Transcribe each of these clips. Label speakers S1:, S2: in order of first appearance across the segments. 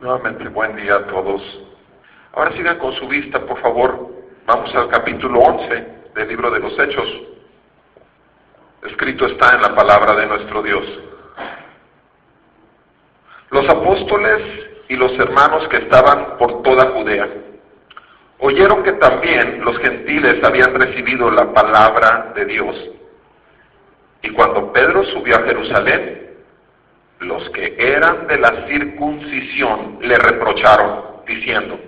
S1: Nuevamente, buen día a todos. Ahora sigan con su vista, por favor. Vamos al capítulo 11 del libro de los Hechos. Escrito está en la palabra de nuestro Dios. Los apóstoles y los hermanos que estaban por toda Judea oyeron que también los gentiles habían recibido la palabra de Dios. Y cuando Pedro subió a Jerusalén, los que eran de la circuncisión le reprocharon, diciendo,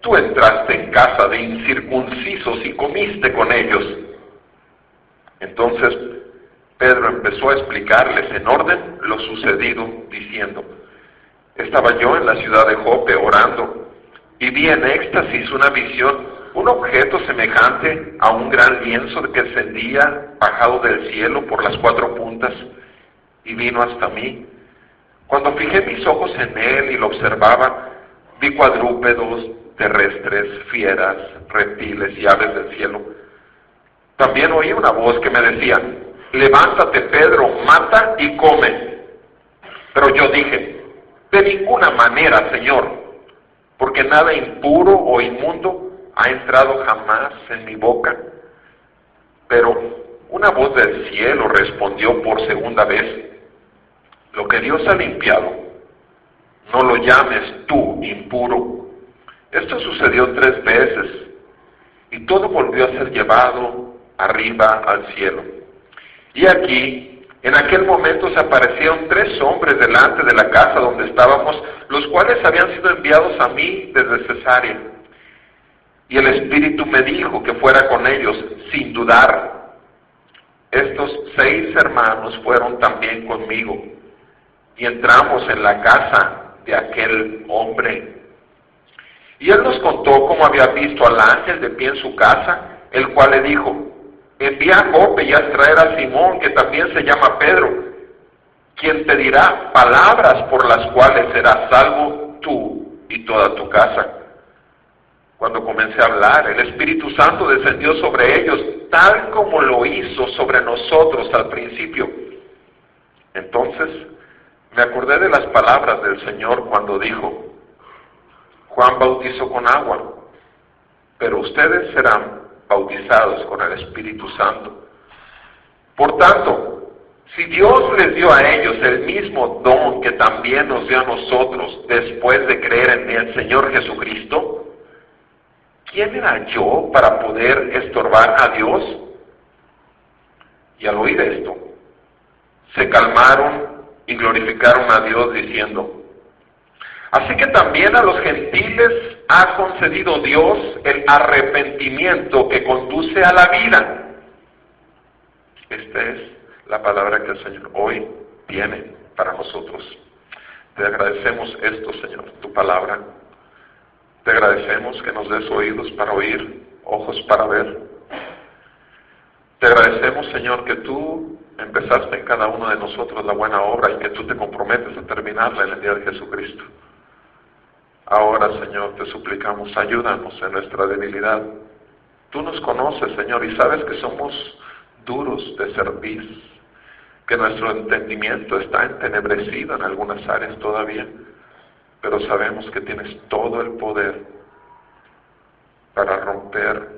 S1: tú entraste en casa de incircuncisos y comiste con ellos. Entonces Pedro empezó a explicarles en orden lo sucedido, diciendo, estaba yo en la ciudad de Jope orando y vi en éxtasis una visión, un objeto semejante a un gran lienzo que ascendía bajado del cielo por las cuatro puntas y vino hasta mí. Cuando fijé mis ojos en él y lo observaba, vi cuadrúpedos, terrestres, fieras, reptiles y aves del cielo. También oí una voz que me decía, levántate Pedro, mata y come. Pero yo dije, de ninguna manera, Señor, porque nada impuro o inmundo ha entrado jamás en mi boca. Pero una voz del cielo respondió por segunda vez, lo que Dios ha limpiado, no lo llames tú impuro. Esto sucedió tres veces y todo volvió a ser llevado arriba al cielo. Y aquí, en aquel momento se aparecieron tres hombres delante de la casa donde estábamos, los cuales habían sido enviados a mí desde Cesarea. Y el Espíritu me dijo que fuera con ellos, sin dudar. Estos seis hermanos fueron también conmigo y entramos en la casa de aquel hombre. Y él nos contó cómo había visto al ángel de pie en su casa, el cual le dijo, envía a Jope y a traer a Simón, que también se llama Pedro, quien te dirá palabras por las cuales serás salvo tú y toda tu casa. Cuando comencé a hablar, el Espíritu Santo descendió sobre ellos, tal como lo hizo sobre nosotros al principio. Entonces me acordé de las palabras del Señor cuando dijo, Juan bautizó con agua, pero ustedes serán bautizados con el Espíritu Santo. Por tanto, si Dios les dio a ellos el mismo don que también nos dio a nosotros después de creer en el Señor Jesucristo, ¿quién era yo para poder estorbar a Dios? Y al oír esto, se calmaron y glorificaron a Dios diciendo, así que también a los gentiles ha concedido Dios el arrepentimiento que conduce a la vida. Esta es la palabra que el Señor hoy tiene para nosotros. Te agradecemos esto, Señor, tu palabra. Te agradecemos que nos des oídos para oír, ojos para ver. Te agradecemos, Señor, que tú empezaste en cada uno de nosotros la buena obra y que tú te comprometes a terminarla en el día de Jesucristo. Ahora, Señor, te suplicamos, ayúdanos en nuestra debilidad. Tú nos conoces, Señor, y sabes que somos duros de servir, que nuestro entendimiento está entenebrecido en algunas áreas todavía, pero sabemos que tienes todo el poder para romper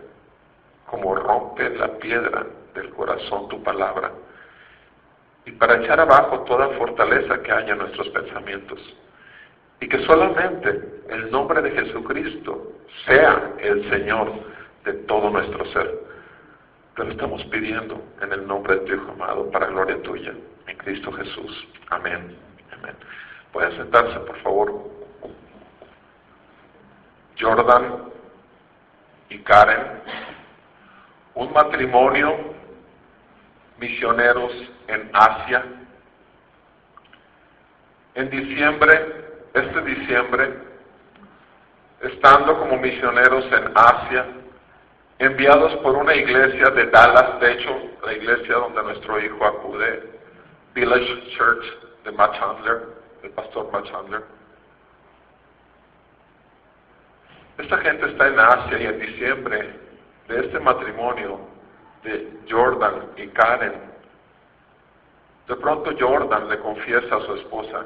S1: como rompe la piedra del corazón tu palabra y para echar abajo toda fortaleza que haya en nuestros pensamientos. Y que solamente el nombre de Jesucristo sea el Señor de todo nuestro ser. Te lo estamos pidiendo en el nombre de tu Hijo amado, para gloria tuya, en Cristo Jesús. Amén. Amén. Pueden sentarse, por favor. Jordan y Karen, un matrimonio misioneros en Asia. En diciembre este diciembre, estando como misioneros en Asia, enviados por una iglesia de Dallas, de hecho, la iglesia donde nuestro hijo acude, Village Church de Matt Chandler, el pastor Matt Chandler. Esta gente está en Asia y en diciembre de este matrimonio Jordan y Karen, de pronto Jordan le confiesa a su esposa,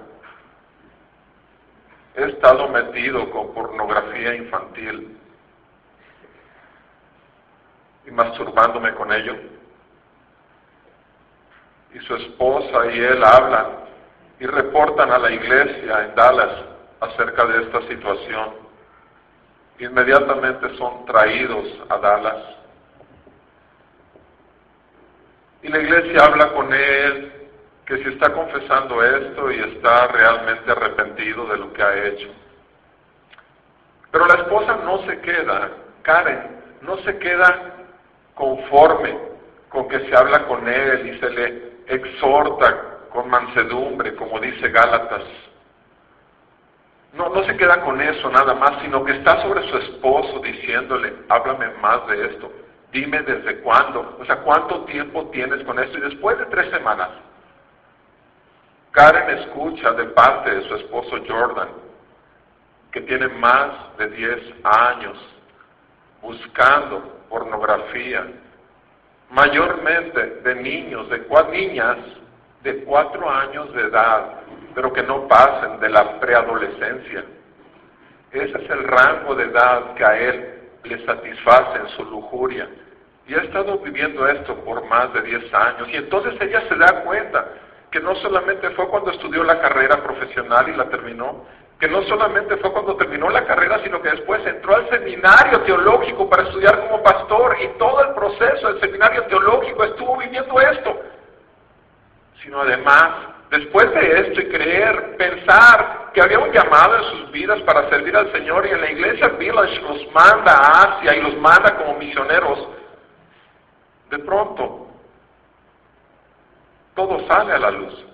S1: he estado metido con pornografía infantil y masturbándome con ello. Y su esposa y él hablan y reportan a la iglesia en Dallas acerca de esta situación. Inmediatamente son traídos a Dallas. Y la iglesia habla con él que si está confesando esto y está realmente arrepentido de lo que ha hecho. Pero la esposa no se queda, Karen, no se queda conforme con que se habla con él y se le exhorta con mansedumbre, como dice Gálatas. No, no se queda con eso nada más, sino que está sobre su esposo diciéndole, háblame más de esto, dime desde cuándo, o sea, cuánto tiempo tienes con esto. Y después de tres semanas, Karen escucha de parte de su esposo Jordan, que tiene más de 10 años buscando pornografía, mayormente de niños, de niñas de cuatro años de edad, pero que no pasen de la preadolescencia. Ese es el rango de edad que a él le satisface en su lujuria. Y ha estado viviendo esto por más de 10 años. Y entonces ella se da cuenta que no solamente fue cuando estudió la carrera profesional y la terminó, que no solamente fue cuando terminó la carrera, sino que después entró al seminario teológico para estudiar como pastor y todo el proceso del seminario teológico estuvo viviendo esto. Sino además, después de esto y creer, pensar que había un llamado en sus vidas para servir al Señor y en la iglesia Village los manda a Asia y los manda como misioneros, de pronto todo sale a la luz.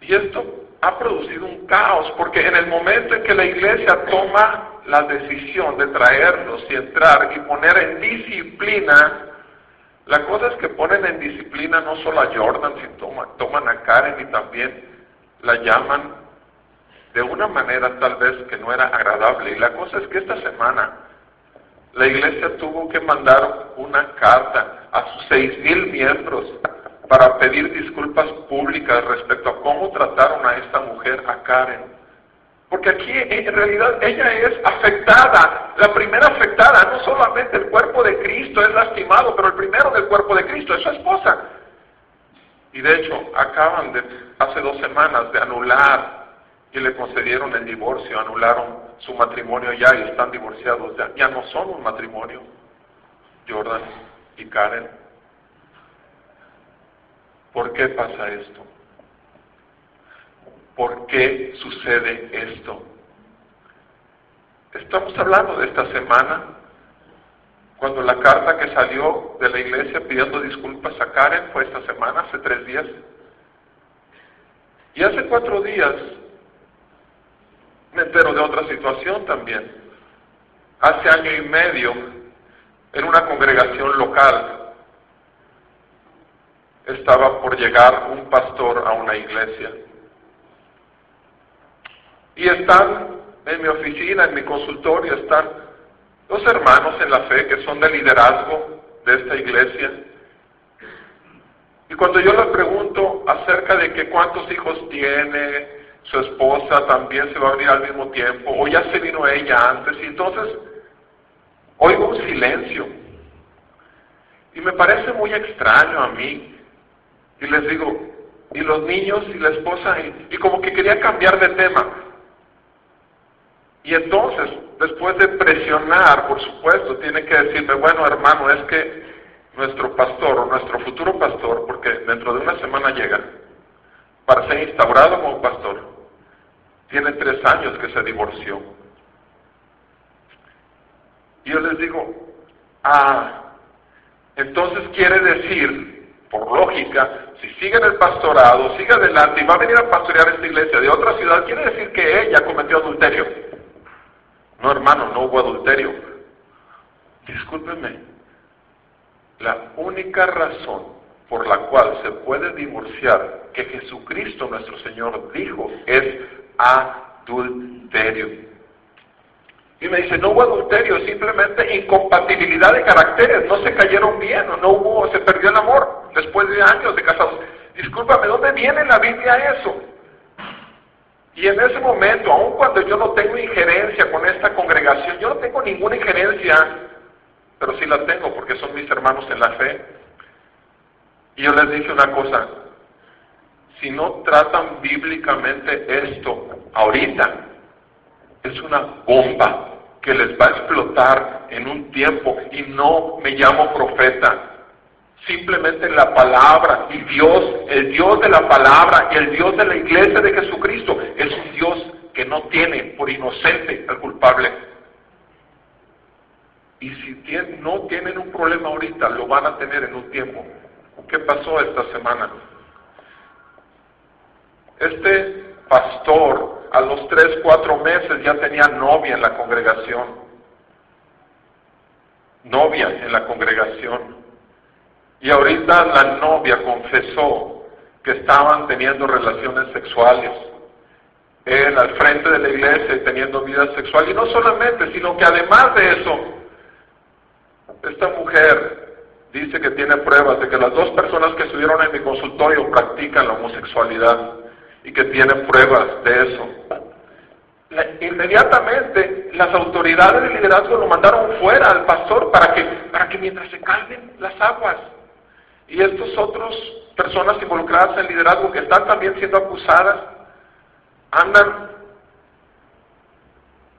S1: Y esto ha producido un caos, porque en el momento en que la iglesia toma la decisión de traerlos y entrar y poner en disciplina, la cosa es que ponen en disciplina no solo a Jordan, sino toman, toman a Karen y también la llaman de una manera tal vez que no era agradable. Y la cosa es que esta semana la iglesia tuvo que mandar una carta a sus seis mil miembros para pedir disculpas públicas respecto a cómo trataron a esta mujer, a Karen. Porque aquí en realidad ella es afectada, la primera afectada, no solamente el cuerpo Cristo es lastimado, pero el primero del cuerpo de Cristo es su esposa. Y de hecho, acaban de, hace dos semanas, de anular y le concedieron el divorcio, anularon su matrimonio ya y están divorciados ya, ya no son un matrimonio, Jordan y Karen. ¿Por qué pasa esto? ¿Por qué sucede esto? Estamos hablando de esta semana, cuando la carta que salió de la iglesia pidiendo disculpas a Karen fue esta semana, hace tres días. Y hace cuatro días me entero de otra situación también. Hace año y medio, en una congregación local, estaba por llegar un pastor a una iglesia. Y están en mi oficina, en mi consultorio, están dos hermanos en la fe que son de liderazgo de esta iglesia. Y cuando yo les pregunto acerca de que cuántos hijos tiene, su esposa también se va a venir al mismo tiempo, o ya se vino ella antes, y entonces oigo un silencio. Y me parece muy extraño a mí. Y les digo, y los niños y la esposa, y, como que quería cambiar de tema. Y entonces, después de presionar, por supuesto, tiene que decirme, bueno hermano, es que nuestro pastor o nuestro futuro pastor, porque dentro de una semana llega, para ser instaurado como pastor, tiene tres años que se divorció. Y yo les digo, ah, entonces quiere decir por lógica, si sigue en el pastorado, sigue adelante y va a venir a pastorear esta iglesia de otra ciudad, quiere decir que ella cometió adulterio. No, hermano, no hubo adulterio. Discúlpeme, la única razón por la cual se puede divorciar que Jesucristo nuestro Señor dijo es adulterio. Y me dice, no hubo adulterio, simplemente incompatibilidad de caracteres, no se cayeron bien o no hubo, se perdió el amor después de años de casados. Discúlpame, ¿dónde viene en la Biblia eso? Y en ese momento, aun cuando yo no tengo injerencia con esta congregación, yo no tengo ninguna injerencia, pero sí la tengo porque son mis hermanos en la fe. Y yo les dije una cosa, si no tratan bíblicamente esto ahorita, es una bomba que les va a explotar en un tiempo y no me llamo profeta. Simplemente la palabra y Dios, el Dios de la palabra y el Dios de la iglesia de Jesucristo es un Dios que no tiene por inocente al culpable. Y si no tienen un problema ahorita, lo van a tener en un tiempo. ¿Qué pasó esta semana? Este pastor a los tres, cuatro meses ya tenía novia en la congregación. Novia en la congregación. Y ahorita la novia confesó que estaban teniendo relaciones sexuales. Él al frente de la iglesia y teniendo vida sexual. Y no solamente, sino que además de eso, esta mujer dice que tiene pruebas de que las dos personas que estuvieron en mi consultorio practican la homosexualidad y que tiene pruebas de eso. inmediatamente las autoridades de liderazgo lo mandaron fuera al pastor para que, para que mientras se calmen las aguas. Y estos otros personas involucradas en liderazgo que están también siendo acusadas, andan.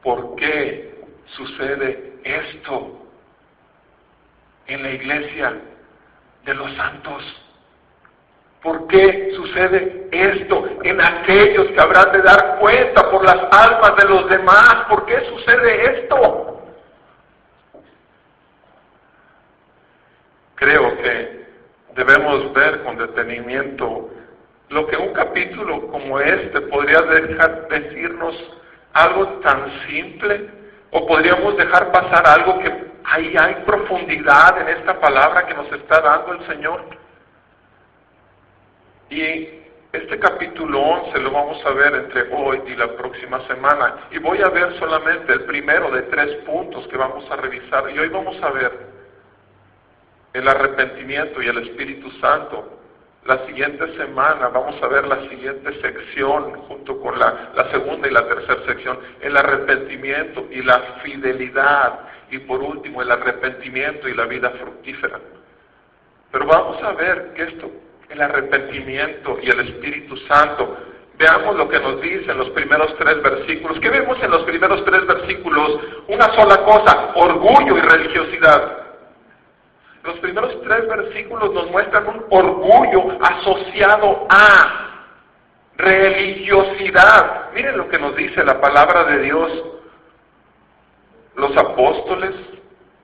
S1: ¿Por qué sucede esto en la iglesia de los santos? ¿Por qué sucede esto en aquellos que habrán de dar cuenta por las almas de los demás? ¿Por qué sucede esto? Creo que debemos ver con detenimiento lo que un capítulo como este podría dejar decirnos algo tan simple o podríamos dejar pasar algo que ahí hay profundidad en esta palabra que nos está dando el Señor. Y este capítulo 11 lo vamos a ver entre hoy y la próxima semana. Y voy a ver solamente el primero de tres puntos que vamos a revisar. Y hoy vamos a ver el arrepentimiento y el Espíritu Santo. La siguiente semana vamos a ver la siguiente sección junto con la, la segunda y la tercera sección, el arrepentimiento y la fidelidad. Y por último, el arrepentimiento y la vida fructífera. Pero vamos a ver que esto el arrepentimiento y el Espíritu Santo. Veamos lo que nos dice en los primeros tres versículos. ¿Qué vemos en los primeros tres versículos? Una sola cosa, orgullo y religiosidad. Los primeros tres versículos nos muestran un orgullo asociado a religiosidad. Miren lo que nos dice la palabra de Dios. Los apóstoles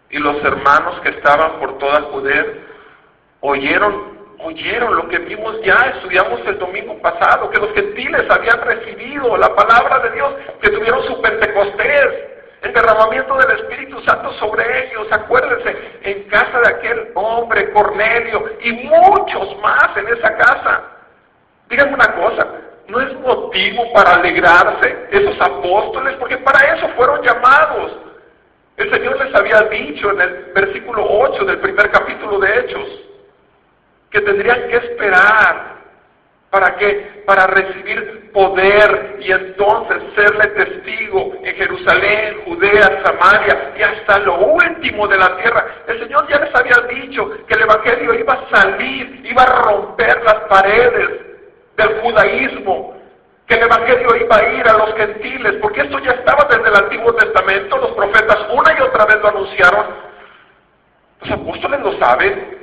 S1: y los hermanos que estaban por toda Judea oyeron oyeron lo que vimos ya, estudiamos el domingo pasado, que los gentiles habían recibido la palabra de Dios, que tuvieron su Pentecostés, el derramamiento del Espíritu Santo sobre ellos, acuérdense, en casa de aquel hombre, Cornelio, y muchos más en esa casa. Díganme una cosa, no es motivo para alegrarse esos apóstoles, porque para eso fueron llamados. El Señor les había dicho en el versículo 8 del primer capítulo de Hechos, que tendrían que esperar para que para recibir poder y entonces serle testigo en Jerusalén, Judea, Samaria y hasta lo último de la tierra. El Señor ya les había dicho que el evangelio iba a salir, iba a romper las paredes del judaísmo, que el evangelio iba a ir a los gentiles, porque esto ya estaba desde el Antiguo Testamento, los profetas una y otra vez lo anunciaron. Los apóstoles lo saben,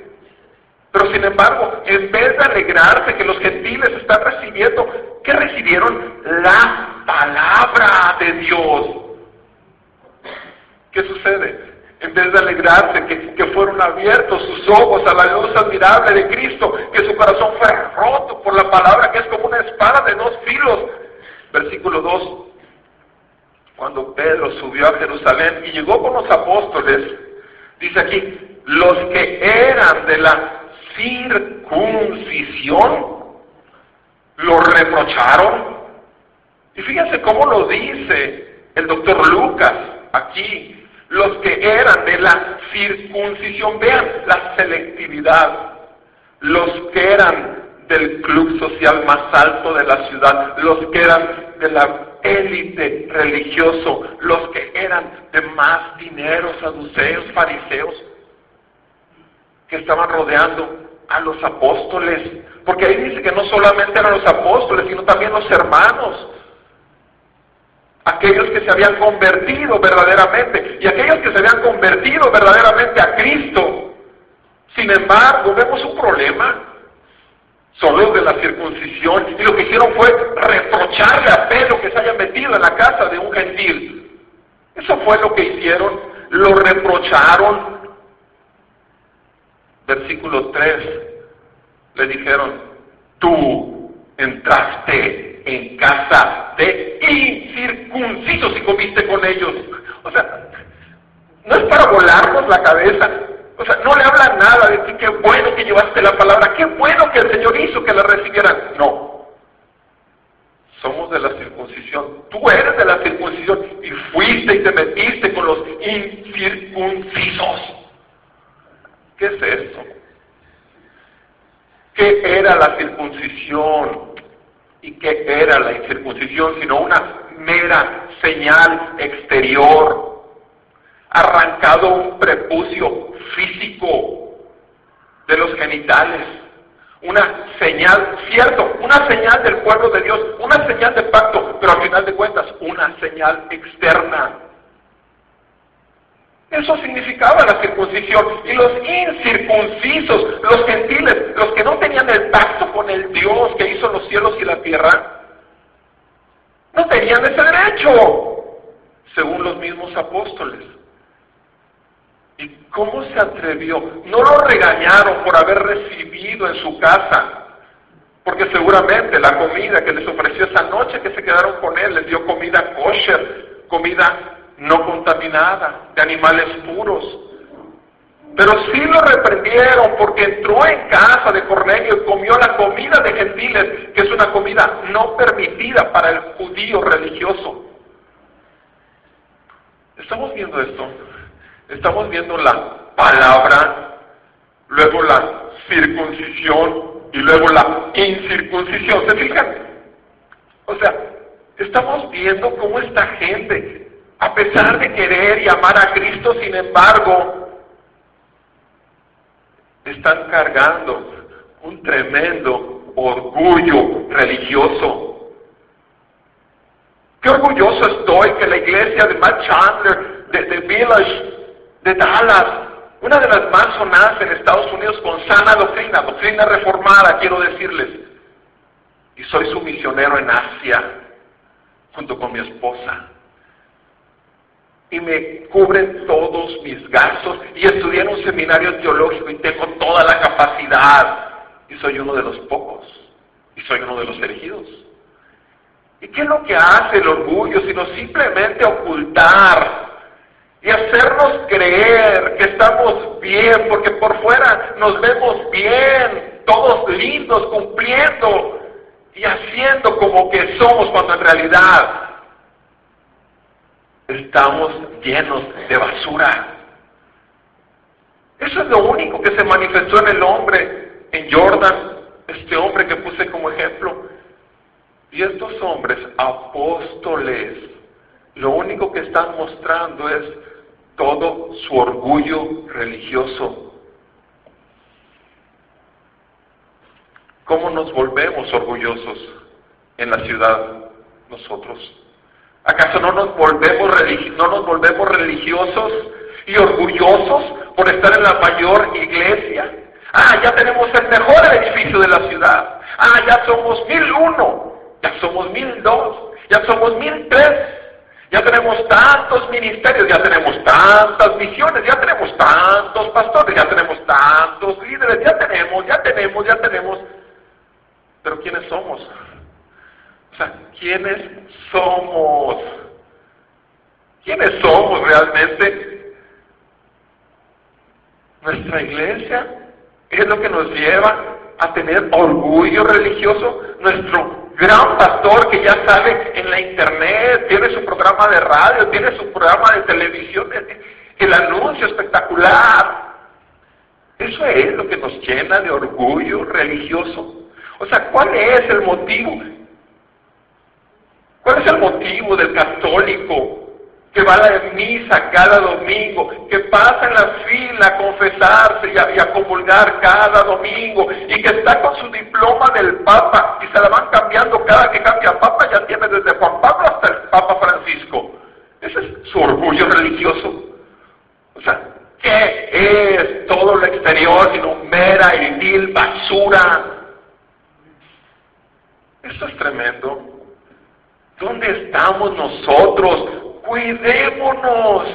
S1: pero sin embargo, en vez de alegrarse que los gentiles están recibiendo, ¿qué recibieron? La palabra de Dios. ¿Qué sucede? En vez de alegrarse que, que fueron abiertos sus ojos a la luz admirable de Cristo, que su corazón fue roto por la palabra que es como una espada de dos filos. Versículo 2. Cuando Pedro subió a Jerusalén y llegó con los apóstoles, dice aquí, los que eran de la circuncisión, lo reprocharon. Y fíjense cómo lo dice el doctor Lucas aquí. Los que eran de la circuncisión, vean la selectividad. Los que eran del club social más alto de la ciudad, los que eran de la élite religioso, los que eran de más dinero, saduceos, fariseos, que estaban rodeando a los apóstoles, porque ahí dice que no solamente eran los apóstoles, sino también los hermanos, aquellos que se habían convertido verdaderamente, y aquellos que se habían convertido verdaderamente a Cristo. Sin embargo, vemos un problema, son de la circuncisión, y lo que hicieron fue reprocharle a Pedro que se haya metido en la casa de un gentil. Eso fue lo que hicieron, lo reprocharon, versículo 3, le dijeron, tú entraste en casa de incircuncisos y comiste con ellos. O sea, no es para volarnos la cabeza. O sea, no le habla nada de ti, qué bueno que llevaste la palabra, qué bueno que el Señor hizo que la recibieran. No. Somos de la circuncisión. Tú eres de la circuncisión y fuiste y te metiste con los incircuncisos. ¿Qué es eso? ¿Qué era la circuncisión? ¿Y qué era la incircuncisión? Sino una mera señal exterior. Arrancado un prepucio físico de los genitales. Una señal, cierto, una señal del pueblo de Dios, una señal de pacto, pero al final de cuentas, una señal externa eso significaba la circuncisión. Y los incircuncisos, los gentiles, los que no tenían el pacto con el Dios que hizo los cielos y la tierra, no tenían ese derecho, según los mismos apóstoles. ¿Y cómo se atrevió? No lo regañaron por haber recibido en su casa, porque seguramente la comida que les ofreció esa noche que se quedaron con él les dio comida kosher, comida no contaminada, de animales puros. Pero sí lo reprendieron porque entró en casa de Cornelio y comió la comida de gentiles, que es una comida no permitida para el judío religioso. Estamos viendo esto. Estamos viendo la palabra, luego la circuncisión y luego la incircuncisión. ¿Se fijan? O sea, estamos viendo cómo esta gente a pesar de querer y amar a Cristo, sin embargo, están cargando un tremendo orgullo religioso. Qué orgulloso estoy que la iglesia de Matt Chandler, de, Village, de Dallas, una de las más sonadas en Estados Unidos con sana doctrina, doctrina reformada, quiero decirles. Y soy su misionero en Asia, junto con mi esposa y me cubren todos mis gastos. Y estudié en un seminario teológico y tengo toda la capacidad. Y soy uno de los pocos. Y soy uno de los elegidos. ¿Y qué es lo que hace el orgullo sino simplemente ocultar y hacernos creer que estamos bien porque por fuera nos vemos bien, todos lindos, cumpliendo y haciendo como que somos cuando en realidad estamos llenos de basura. Eso es lo único que se manifestó en el hombre, en Jordan, este hombre que puse como ejemplo. Y estos hombres, apóstoles, lo único que están mostrando es todo su orgullo religioso. ¿Cómo nos volvemos orgullosos en la ciudad nosotros? ¿Acaso no nos volvemos, no nos volvemos religiosos y orgullosos por estar en la mayor iglesia? Ah, ya tenemos el mejor edificio de la ciudad. Ah, ya somos mil uno, ya somos mil dos, ya somos mil tres, Ya tenemos tantos ministerios, ya tenemos tantas misiones, ya tenemos tantos pastores, ya tenemos tantos líderes, ya tenemos, ya tenemos, ya tenemos. Pero ¿quiénes somos? O sea, ¿quiénes somos? ¿Quiénes somos realmente? Nuestra iglesia es lo que nos lleva a tener orgullo religioso. Nuestro gran pastor que ya sale en la internet, tiene su programa de radio, tiene su programa de televisión, el anuncio espectacular. Eso es lo que nos llena de orgullo religioso. O sea, ¿cuál es el motivo? ¿Cuál es el motivo del católico que va a la misa cada domingo, que pasa en la fila a confesarse y a, comulgar cada domingo, y que está con su diploma del Papa y se la van cambiando cada que cambia Papa, ya tiene desde Juan Pablo hasta el Papa Francisco. Ese es su orgullo religioso. O sea, ¿qué es todo lo exterior sino mera y vil basura? Eso es tremendo. ¿Dónde estamos nosotros? cuidémonos.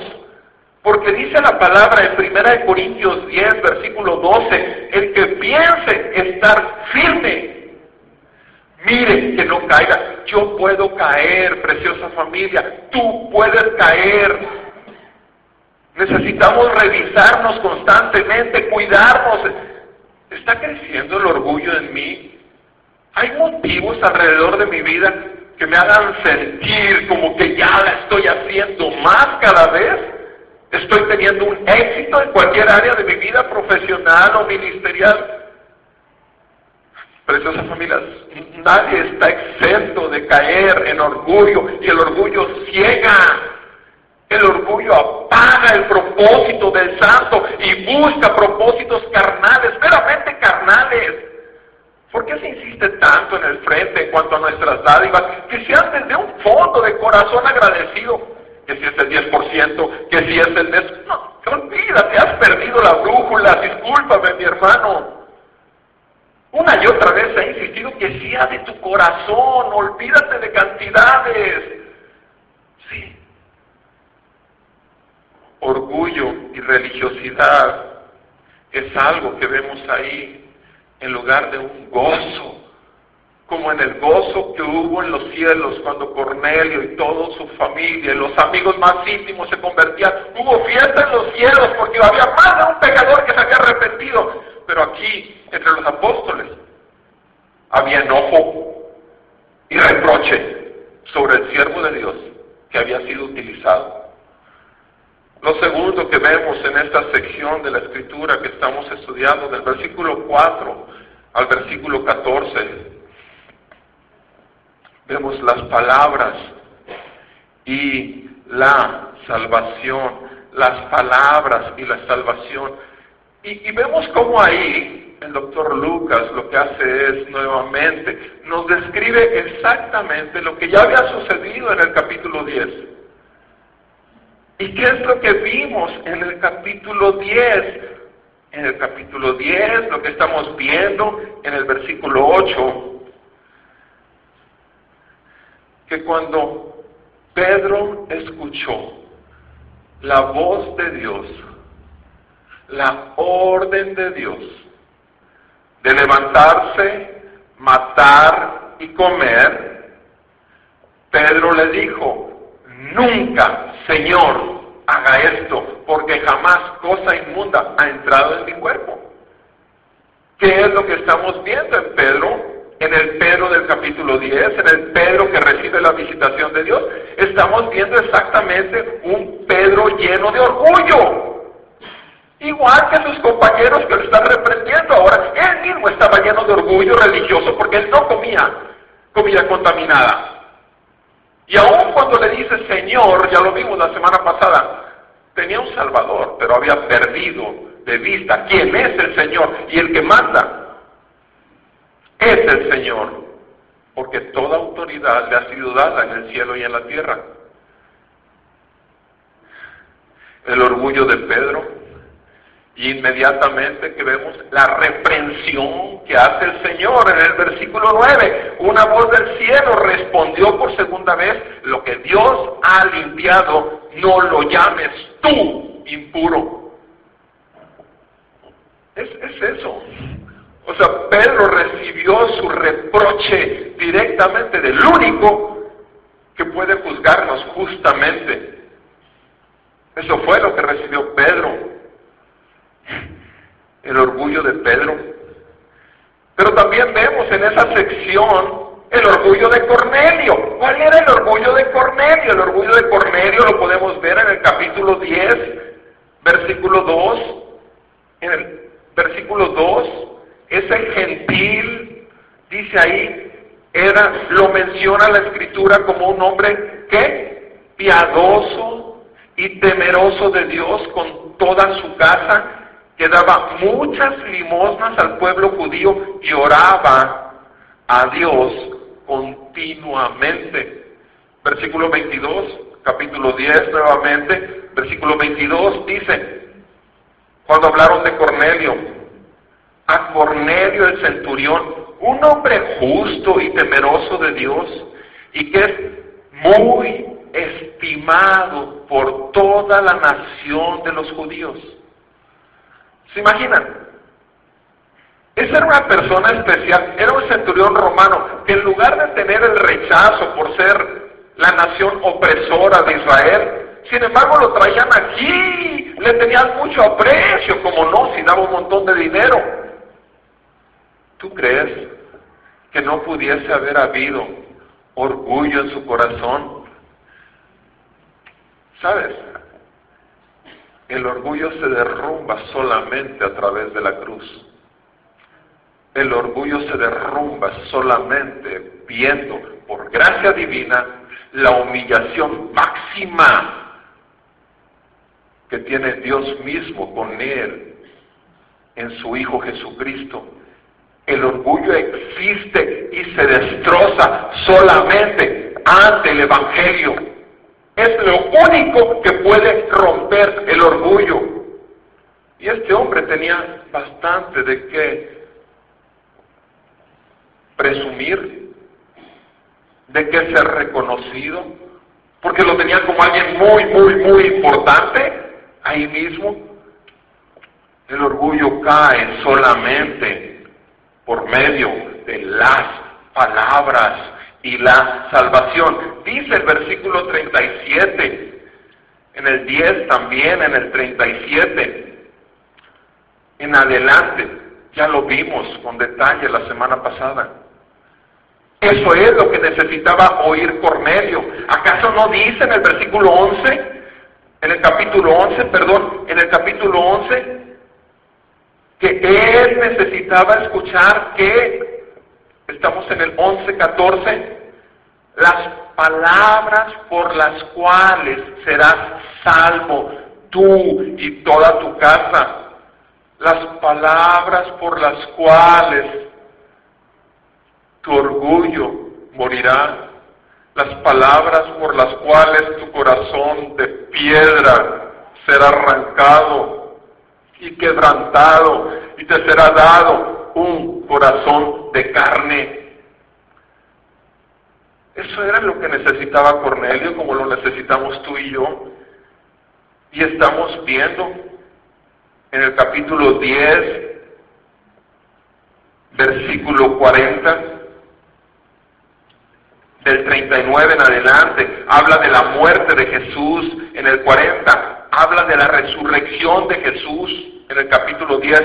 S1: Porque dice la palabra en 1 Corintios 10, versículo 12, el que piense estar firme, mire que no caiga. Yo puedo caer, preciosa familia, tú puedes caer. Necesitamos revisarnos constantemente, cuidarnos. ¿Está creciendo el orgullo en mí? ¿Hay motivos alrededor de mi vida que me hagan sentir como que ya la estoy haciendo más cada vez. Estoy teniendo un éxito en cualquier área de mi vida profesional o ministerial. Preciosas familias, nadie está exento de caer en orgullo y el orgullo ciega. El orgullo apaga el propósito del santo y busca propósitos carnales, meramente carnales. ¿Por qué se insiste tanto en el frente en cuanto a nuestras dádivas? Que sean desde un fondo de corazón agradecido. Que si es el 10%, que si es el 10%. No, olvídate, has perdido la brújula, discúlpame mi hermano. Una y otra vez he insistido que sea de tu corazón, olvídate de cantidades. Sí. Orgullo y religiosidad es algo que vemos ahí en lugar de un gozo, como en el gozo que hubo en los cielos cuando Cornelio y toda su familia los amigos más íntimos se convertían. Hubo fiesta en los cielos porque había más de un pecador que se había arrepentido. Pero aquí, entre los apóstoles, había enojo y reproche sobre el siervo de Dios que había sido utilizado. Lo segundo que vemos en esta sección de la escritura que estamos estudiando, del versículo 4 al versículo 14, vemos las palabras y la salvación, las palabras y la salvación. Y, y vemos cómo ahí el doctor Lucas lo que hace es nuevamente, nos describe exactamente lo que ya había sucedido en el capítulo 10 ¿Y qué es lo que vimos en el capítulo 10? En el capítulo 10, lo que estamos viendo en el versículo 8, que cuando Pedro escuchó la voz de Dios, la orden de Dios, de levantarse, matar y comer, Pedro le dijo, Nunca, Señor, haga esto, porque jamás cosa inmunda ha entrado en mi cuerpo. ¿Qué es lo que estamos viendo en Pedro? En el Pedro del capítulo 10, en el Pedro que recibe la visitación de Dios, estamos viendo exactamente un Pedro lleno de orgullo. Igual que sus compañeros que lo están reprendiendo ahora. Él mismo estaba lleno de orgullo religioso porque él no comía comida contaminada. Y aún cuando le dice Señor, ya lo vimos la semana pasada, tenía un Salvador, pero había perdido de vista quién es el Señor y el que manda es el Señor, porque toda autoridad le ha sido dada en el cielo y en la tierra. El orgullo de Pedro inmediatamente que vemos la reprensión que hace el Señor en el versículo 9, una voz del cielo respondió por segunda vez, lo que Dios ha limpiado, no lo llames tú impuro. Es eso. O sea, Pedro recibió su reproche directamente del único que puede juzgarnos justamente. Eso fue lo que recibió Pedro el orgullo de Pedro. Pero también vemos en esa sección el orgullo de Cornelio. ¿Cuál era el orgullo de Cornelio? El orgullo de Cornelio lo podemos ver en el capítulo 10, versículo 2. En el versículo 2, ese gentil, dice ahí, era, lo menciona la escritura como un hombre que piadoso y temeroso de Dios con toda su casa que daba muchas limosnas al pueblo judío y oraba a Dios continuamente. Versículo 22, capítulo 10 nuevamente, versículo 22 dice, cuando hablaron de Cornelio, a Cornelio el centurión, un hombre justo y temeroso de Dios, y que es muy estimado por toda la nación de los judíos ¿Se imaginan? Esa era una persona especial, era un centurión romano que en lugar de tener el rechazo por ser la nación opresora de Israel, sin embargo lo traían aquí, le tenían mucho aprecio, como no, si daba un montón de dinero. ¿Tú crees que no pudiese haber habido orgullo en su corazón? ¿Sabes? El orgullo se derrumba solamente a través de la cruz. El orgullo se derrumba solamente viendo, por gracia divina, la humillación máxima que tiene Dios mismo con Él en su Hijo Jesucristo. El orgullo existe y se destroza solamente ante el Evangelio. Es lo único que puede romper el orgullo. Y este hombre tenía bastante de qué presumir, de qué ser reconocido, porque lo tenía como alguien muy, muy, muy importante ahí mismo. El orgullo cae solamente por medio de las palabras y la salvación. Dice el versículo 37, en el 10 también, en el 37, en adelante, ya lo vimos con detalle la semana pasada. Eso es lo que necesitaba oír Cornelio. ¿Acaso no dice en el versículo 11, en el capítulo 11, perdón, en el capítulo 11, que él necesitaba escuchar que, estamos en el 11, 14, las palabras por las cuales serás salvo tú y toda tu casa, las palabras por las cuales tu orgullo morirá, las palabras por las cuales tu corazón de piedra será arrancado y quebrantado y te será dado un corazón de carne eso era lo que necesitaba Cornelio, como lo necesitamos tú y yo. Y estamos viendo en el capítulo 10, versículo 40, del 39 en adelante, habla de la muerte de Jesús en el 40, habla de la resurrección de Jesús en el capítulo 10,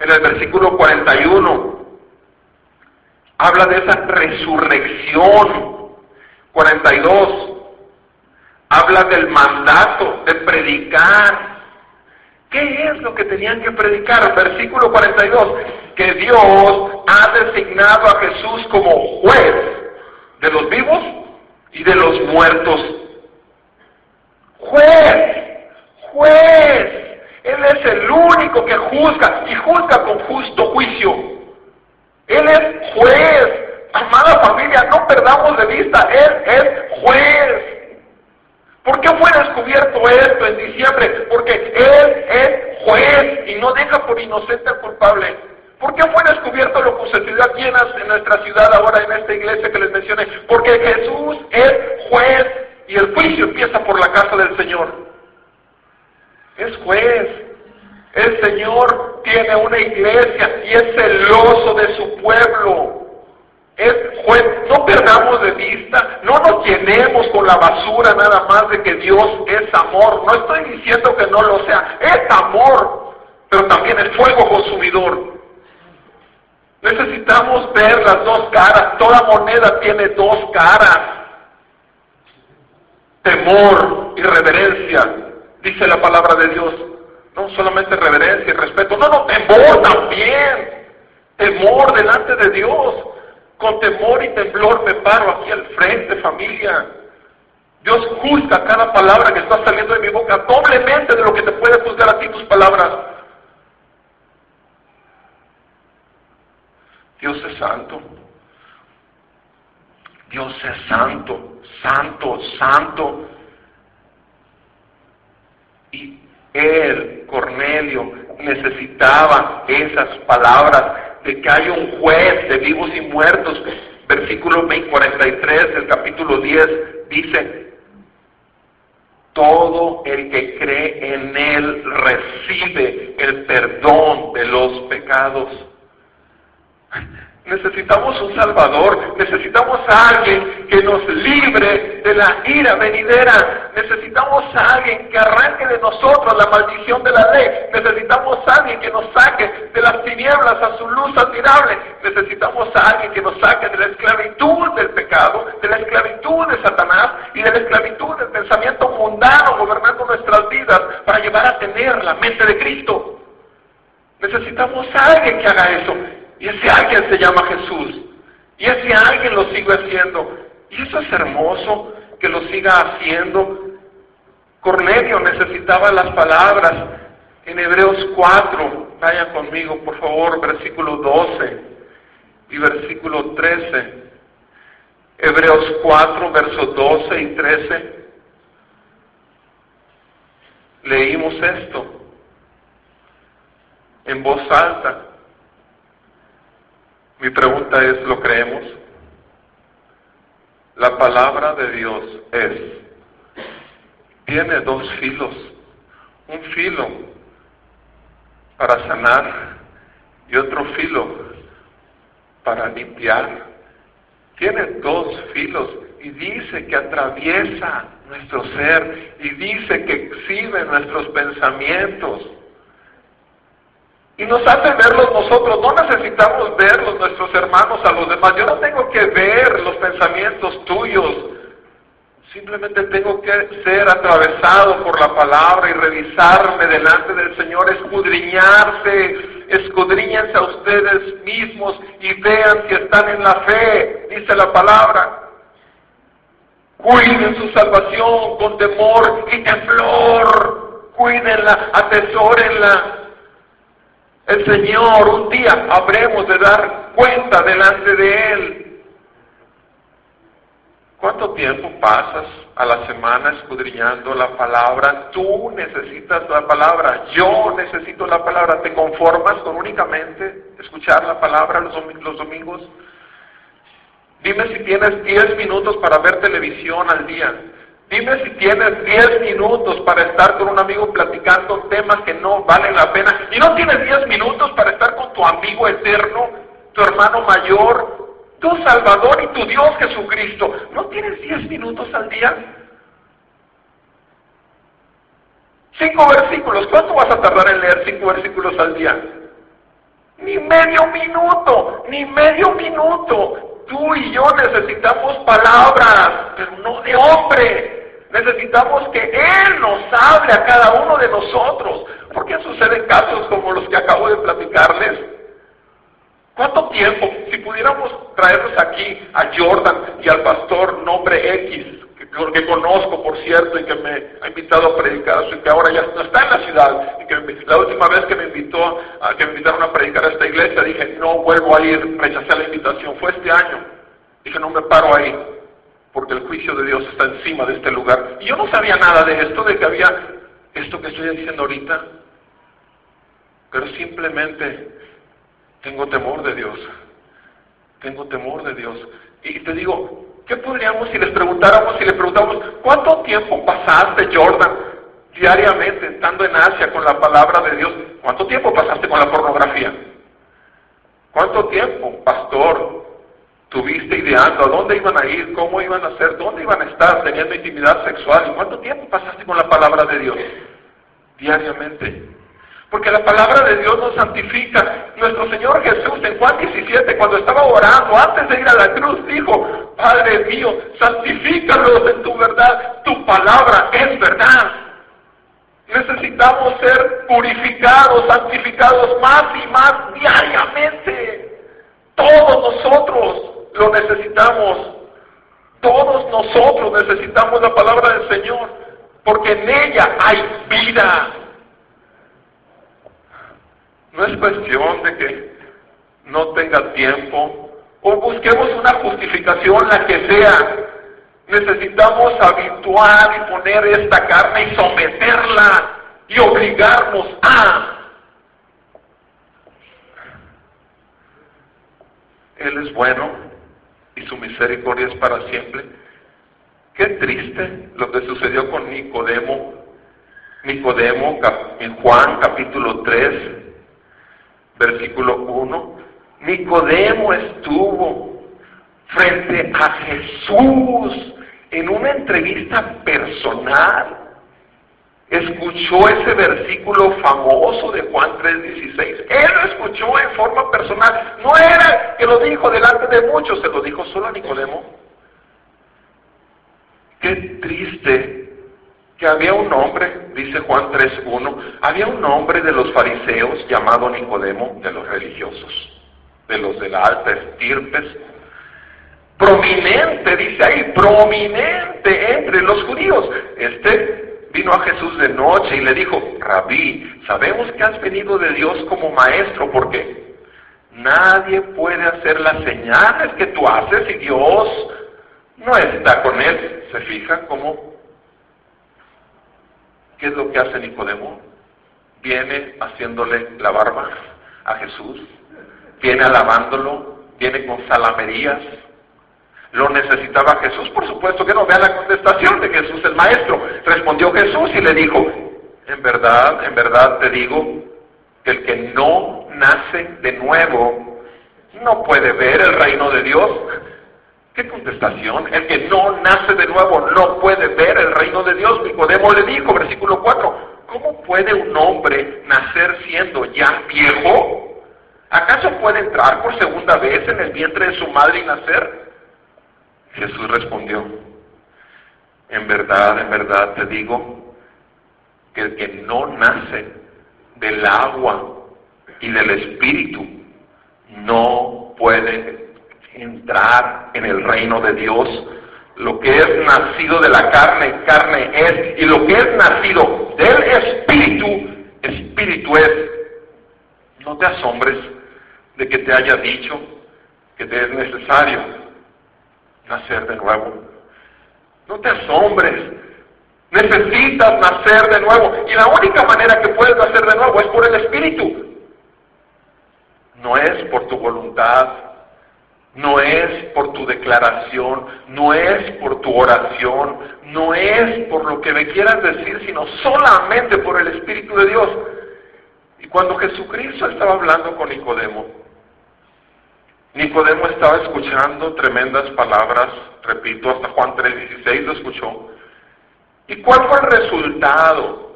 S1: en el versículo 41, habla de esa resurrección 42. Habla del mandato de predicar. ¿Qué es lo que tenían que predicar? Versículo 42. Que Dios ha designado a Jesús como juez de los vivos y de los muertos. Juez, juez. Él es el único que juzga y juzga con justo juicio. Él es juez. Amada familia, no perdamos de vista, Él es juez. ¿Por qué fue descubierto esto en diciembre? Porque Él es juez y no deja por inocente al culpable. ¿Por qué fue descubierto lo que sucedió aquí en, en nuestra ciudad ahora en esta iglesia que les mencioné? Porque Jesús es juez y el juicio empieza por la casa del Señor. Es juez. El Señor tiene una iglesia y es celoso de su pueblo. Es juez. No perdamos de vista, no nos llenemos con la basura nada más de que Dios es amor. No estoy diciendo que no lo sea. Es amor, pero también es fuego consumidor. Necesitamos ver las dos caras. Toda moneda tiene dos caras. Temor y reverencia, dice la palabra de Dios. No solamente reverencia y respeto, no, no, temor también. Temor delante de Dios. Con temor y temblor me paro aquí al frente, familia. Dios juzga cada palabra que está saliendo de mi boca, doblemente de lo que te puede juzgar a ti tus palabras. Dios es santo. Dios es santo, santo, santo. Y él, Cornelio, necesitaba esas palabras de que hay un juez de vivos y muertos. Versículo 43 del capítulo 10 dice, todo el que cree en Él recibe el perdón de los pecados. Necesitamos un Salvador, necesitamos a alguien que nos libre de la ira venidera, necesitamos a alguien que arranque de nosotros la maldición de la ley, necesitamos a alguien que nos saque de las tinieblas a su luz admirable, necesitamos a alguien que nos saque de la esclavitud del pecado, de la esclavitud de Satanás y de la esclavitud del pensamiento mundano gobernando nuestras vidas para llevar a tener la mente de Cristo. Necesitamos a alguien que haga eso. Y ese alguien se llama Jesús. Y ese alguien lo sigue haciendo. Y eso es hermoso que lo siga haciendo. Cornelio necesitaba las palabras en Hebreos 4. Vayan conmigo, por favor, versículo 12 y versículo 13. Hebreos 4, versos 12 y 13. Leímos esto en voz alta. Mi pregunta es, ¿lo creemos? La palabra de Dios es, tiene dos filos, un filo para sanar y otro filo para limpiar. Tiene dos filos y dice que atraviesa nuestro ser y dice que exhibe nuestros pensamientos y nos hace verlos nosotros, no necesitamos verlos nuestros hermanos a los demás. Yo no tengo que ver los pensamientos tuyos, simplemente tengo que ser atravesado por la palabra y revisarme delante del Señor, escudriñarse, escudriñense a ustedes mismos y vean si están en la fe, dice la palabra. Cuiden su salvación con temor y temblor, cuídenla, atesórenla el Señor un día habremos de dar cuenta delante de Él. ¿Cuánto tiempo pasas a la semana escudriñando la palabra? Tú necesitas la palabra, yo necesito la palabra. ¿Te conformas con únicamente escuchar la palabra los, domingos? Dime si tienes 10 minutos para ver televisión al día. Dime si tienes 10 minutos para estar con un amigo platicando temas que no valen la pena. Y no tienes 10 minutos para estar con tu amigo eterno, tu hermano mayor, tu Salvador y tu Dios Jesucristo. ¿No tienes 10 minutos al día? Cinco versículos. ¿Cuánto vas a tardar en leer cinco versículos al día? Ni medio minuto, ni medio minuto. Tú y yo necesitamos palabras, pero no de hombre. Necesitamos que Él nos hable a cada uno de nosotros. ¿Por qué suceden casos como los que acabo de platicarles? ¿Cuánto tiempo? Si pudiéramos traernos aquí a Jordan y al pastor nombre X, que, conozco por cierto y que me ha invitado a predicar, y que ahora ya no está en la ciudad, y que la última vez que me invitó, a, que me invitaron a predicar a esta iglesia, dije, no vuelvo a ir, rechacé la invitación, fue este año. Dije, no me paro ahí porque el juicio de Dios está encima de este lugar. Y yo no sabía nada de esto, de que había esto que estoy diciendo ahorita. pero simplemente tengo temor de Dios. Tengo temor de Dios. Y te digo, ¿qué podríamos si les preguntáramos, si le preguntamos, ¿cuánto tiempo pasaste, Jordan, diariamente estando en Asia con la palabra de Dios? ¿Cuánto tiempo pasaste con la pornografía? ¿Cuánto tiempo, pastor, tuviste ideando a dónde iban a ir, cómo iban a ser, dónde iban a estar teniendo intimidad sexual? ¿Y cuánto tiempo pasaste con la palabra de Dios? Diariamente. Porque la palabra de Dios nos santifica. Nuestro Señor Jesús en Juan 17, cuando estaba orando, antes de ir a la cruz, dijo, Padre mío, santifícalos en tu verdad. Tu palabra es verdad. Necesitamos ser purificados, santificados más y más diariamente. Todos nosotros lo necesitamos. Todos nosotros necesitamos la palabra del Señor, porque en ella hay vida. No es cuestión de que no tenga tiempo o busquemos una justificación, la que sea. Necesitamos habituar y poner esta carne y someterla y obligarnos a. Él es bueno y su misericordia es para siempre. Qué triste lo que sucedió con Nicodemo. Nicodemo en Juan capítulo 3, versículo 1. Nicodemo estuvo frente a Jesús en una entrevista personal. Escuchó ese versículo famoso de Juan 3:16. Él lo escuchó en forma personal. No era que lo dijo delante de muchos, se lo dijo solo a Nicodemo. Qué triste que había un hombre, dice Juan 3.1, había un hombre de los fariseos llamado Nicodemo, de los religiosos, de los de la alta estirpes, prominente, dice ahí, prominente entre los judíos. Este vino a Jesús de noche y le dijo, Rabí, sabemos que has venido de Dios como maestro, porque nadie puede hacer las señales que tú haces y Dios no está con él. ¿Se fija cómo? ¿Qué es lo que hace Nicodemo? Viene haciéndole la barba a Jesús, viene alabándolo, viene con salamerías. Lo necesitaba Jesús, por supuesto que no. Vea la contestación de Jesús el Maestro. Respondió Jesús y le dijo, en verdad, en verdad te digo, que el que no nace de nuevo no puede ver el reino de Dios. ¿Qué contestación? El que no nace de nuevo no puede ver el reino de Dios. Nicodemo le dijo, versículo 4, ¿cómo puede un hombre nacer siendo ya viejo? ¿Acaso puede entrar por segunda vez en el vientre de su madre y nacer? Jesús respondió, en verdad, en verdad te digo, que el que no nace del agua y del espíritu no puede entrar en el reino de Dios. Lo que es nacido de la carne, carne es, y lo que es nacido del espíritu, espíritu es. No te asombres de que te haya dicho que te es necesario nacer de nuevo. No te asombres. Necesitas nacer de nuevo. Y la única manera que puedes nacer de nuevo es por el Espíritu. No es por tu voluntad, no es por tu declaración, no es por tu oración, no es por lo que me quieras decir, sino solamente por el Espíritu de Dios. Y cuando Jesucristo estaba hablando con Nicodemo, Nicodemo estaba escuchando tremendas palabras, repito, hasta Juan 3:16 lo escuchó. ¿Y cuál fue el resultado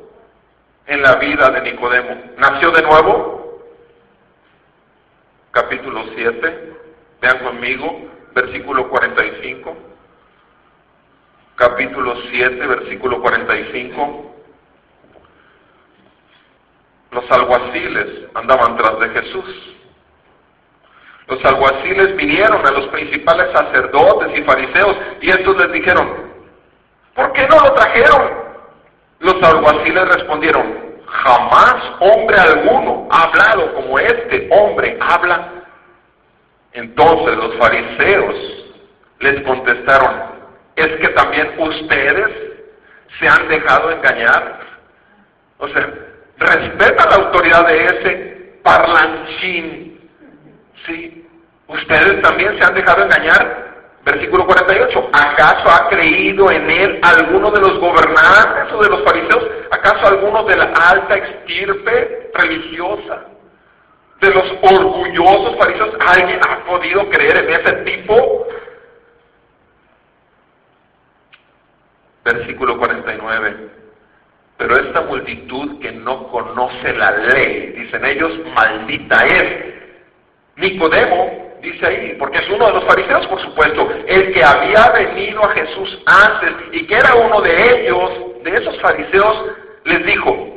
S1: en la vida de Nicodemo? ¿Nació de nuevo? Capítulo 7, vean conmigo, versículo 45. Capítulo 7, versículo 45. Los alguaciles andaban tras de Jesús. Los alguaciles vinieron a los principales sacerdotes y fariseos y estos les dijeron, ¿por qué no lo trajeron? Los alguaciles respondieron, jamás hombre alguno ha hablado como este hombre habla. Entonces los fariseos les contestaron, ¿es que también ustedes se han dejado engañar? O sea, Respeta la autoridad de ese parlanchín. Sí, ustedes también se han dejado engañar. Versículo 48. ¿Acaso ha creído en él alguno de los gobernantes o de los fariseos? ¿Acaso alguno de la alta extirpe religiosa? ¿De los orgullosos fariseos? ¿Alguien ha podido creer en ese tipo? Versículo 49. Pero esta multitud que no conoce la ley, dicen ellos, maldita es. Nicodemo, dice ahí, porque es uno de los fariseos, por supuesto, el que había venido a Jesús antes y que era uno de ellos, de esos fariseos, les dijo,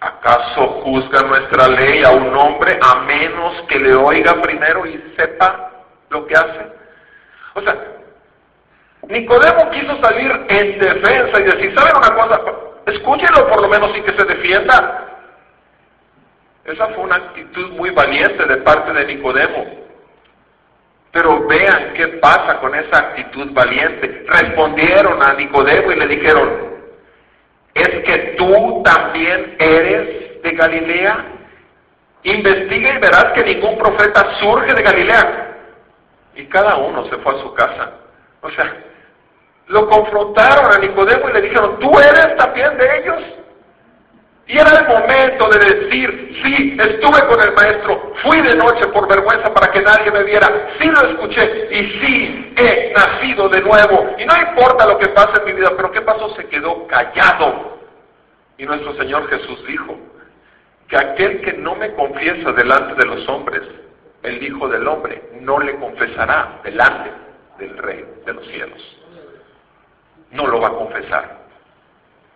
S1: ¿acaso juzga nuestra ley a un hombre a menos que le oiga primero y sepa lo que hace? O sea, Nicodemo quiso salir en defensa y decir, ¿saben una cosa? Escúchenlo por lo menos sin que se defienda. Esa fue una actitud muy valiente de parte de Nicodemo. Pero vean qué pasa con esa actitud valiente. Respondieron a Nicodemo y le dijeron, ¿es que tú también eres de Galilea? Investiga y verás que ningún profeta surge de Galilea. Y cada uno se fue a su casa. O sea, lo confrontaron a Nicodemo y le dijeron, ¿tú eres también de ellos? Y era el momento de decir, sí, estuve con el maestro, fui de noche por vergüenza para que nadie me viera, sí lo escuché y sí he nacido de nuevo. Y no importa lo que pase en mi vida, pero ¿qué pasó? Se quedó callado. Y nuestro Señor Jesús dijo, que aquel que no me confiesa delante de los hombres, el Hijo del Hombre, no le confesará delante del Rey de los cielos no lo va a confesar.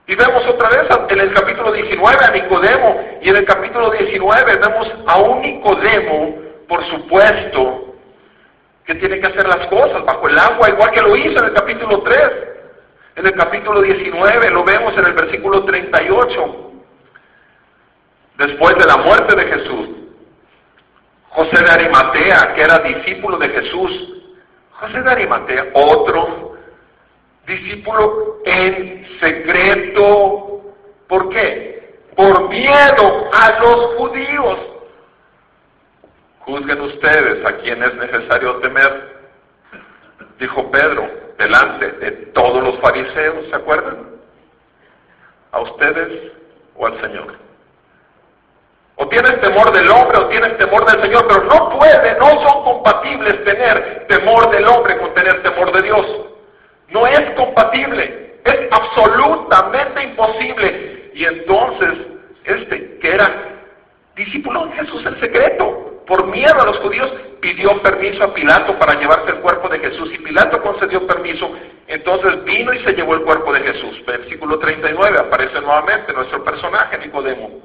S1: Y vemos otra vez en el capítulo 19 a Nicodemo, y en el capítulo 19 vemos a un Nicodemo, por supuesto, que tiene que hacer las cosas bajo el agua, igual que lo hizo en el capítulo 3. En el capítulo 19 lo vemos en el versículo 38. Después de la muerte de Jesús, José de Arimatea, que era discípulo de Jesús, José de Arimatea, otro discípulo en secreto. ¿Por qué? Por miedo a los judíos. Juzguen ustedes a quien es necesario temer, dijo Pedro, delante de todos los fariseos, ¿se acuerdan? ¿A ustedes o al Señor? O tienen temor del hombre o tienen temor del Señor, pero no puede, no son compatibles tener temor del hombre con tener temor de Dios. No es compatible, es absolutamente imposible. Y entonces, este, que era discípulo de Jesús en secreto, por miedo a los judíos, pidió permiso a Pilato para llevarse el cuerpo de Jesús. Y Pilato concedió permiso, entonces vino y se llevó el cuerpo de Jesús. Versículo 39, aparece nuevamente nuestro personaje, Nicodemo.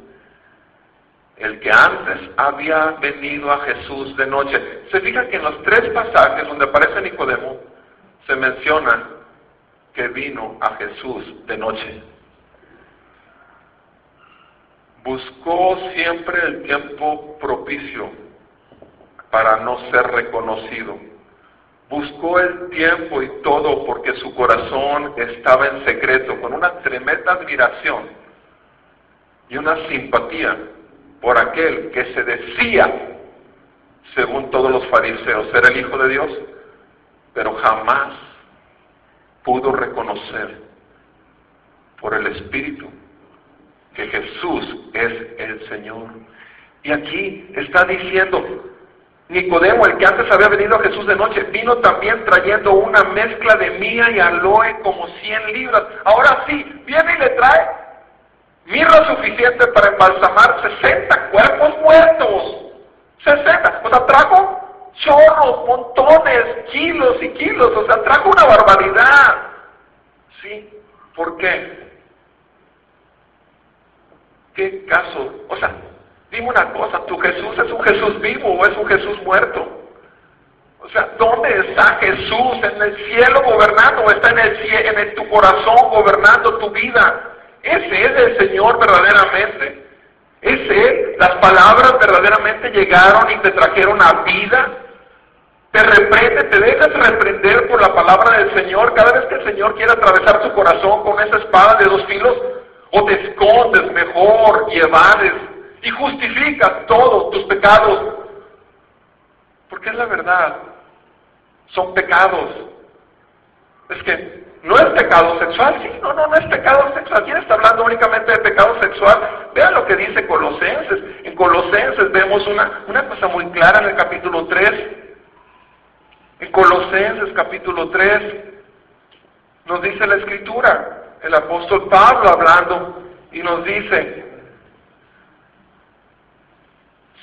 S1: El que antes había venido a Jesús de noche. Se fija que en los tres pasajes donde aparece Nicodemo, se menciona que vino a Jesús de noche. Buscó siempre el tiempo propicio para no ser reconocido. Buscó el tiempo y todo porque su corazón estaba en secreto, con una tremenda admiración y una simpatía por aquel que se decía, según todos los fariseos, ser el Hijo de Dios, pero jamás pudo reconocer por el Espíritu que Jesús es el Señor. Y aquí está diciendo, Nicodemo, el que antes había venido a Jesús de noche, vino también trayendo una mezcla de mía y aloe como 100 libras. Ahora sí, viene y le trae mirra suficiente para embalsamar 60 cuerpos muertos. 60. O sea, trajo chorros, montones, kilos y kilos, o sea, trajo una barbaridad. ¿Sí? ¿Por qué? ¿Qué caso? O sea, dime una cosa, ¿tu Jesús es un Jesús vivo o es un Jesús muerto? O sea, ¿dónde está Jesús? ¿En el cielo gobernando está en, el, en tu corazón gobernando tu vida? ¿Ese es el Señor verdaderamente? ¿Es Él? ¿Las palabras verdaderamente llegaron y te trajeron a vida? Te reprende, te dejas reprender por la palabra del Señor cada vez que el Señor quiere atravesar tu corazón con esa espada de dos filos, o te escondes mejor y evades y justificas todos tus pecados. Porque es la verdad, son pecados. Es que no es pecado sexual, sí, no, no, no es pecado sexual. ¿Quién está hablando únicamente de pecado sexual? Vean lo que dice Colosenses. En Colosenses vemos una, una cosa muy clara en el capítulo 3. En Colosenses capítulo 3 nos dice la escritura, el apóstol Pablo hablando y nos dice,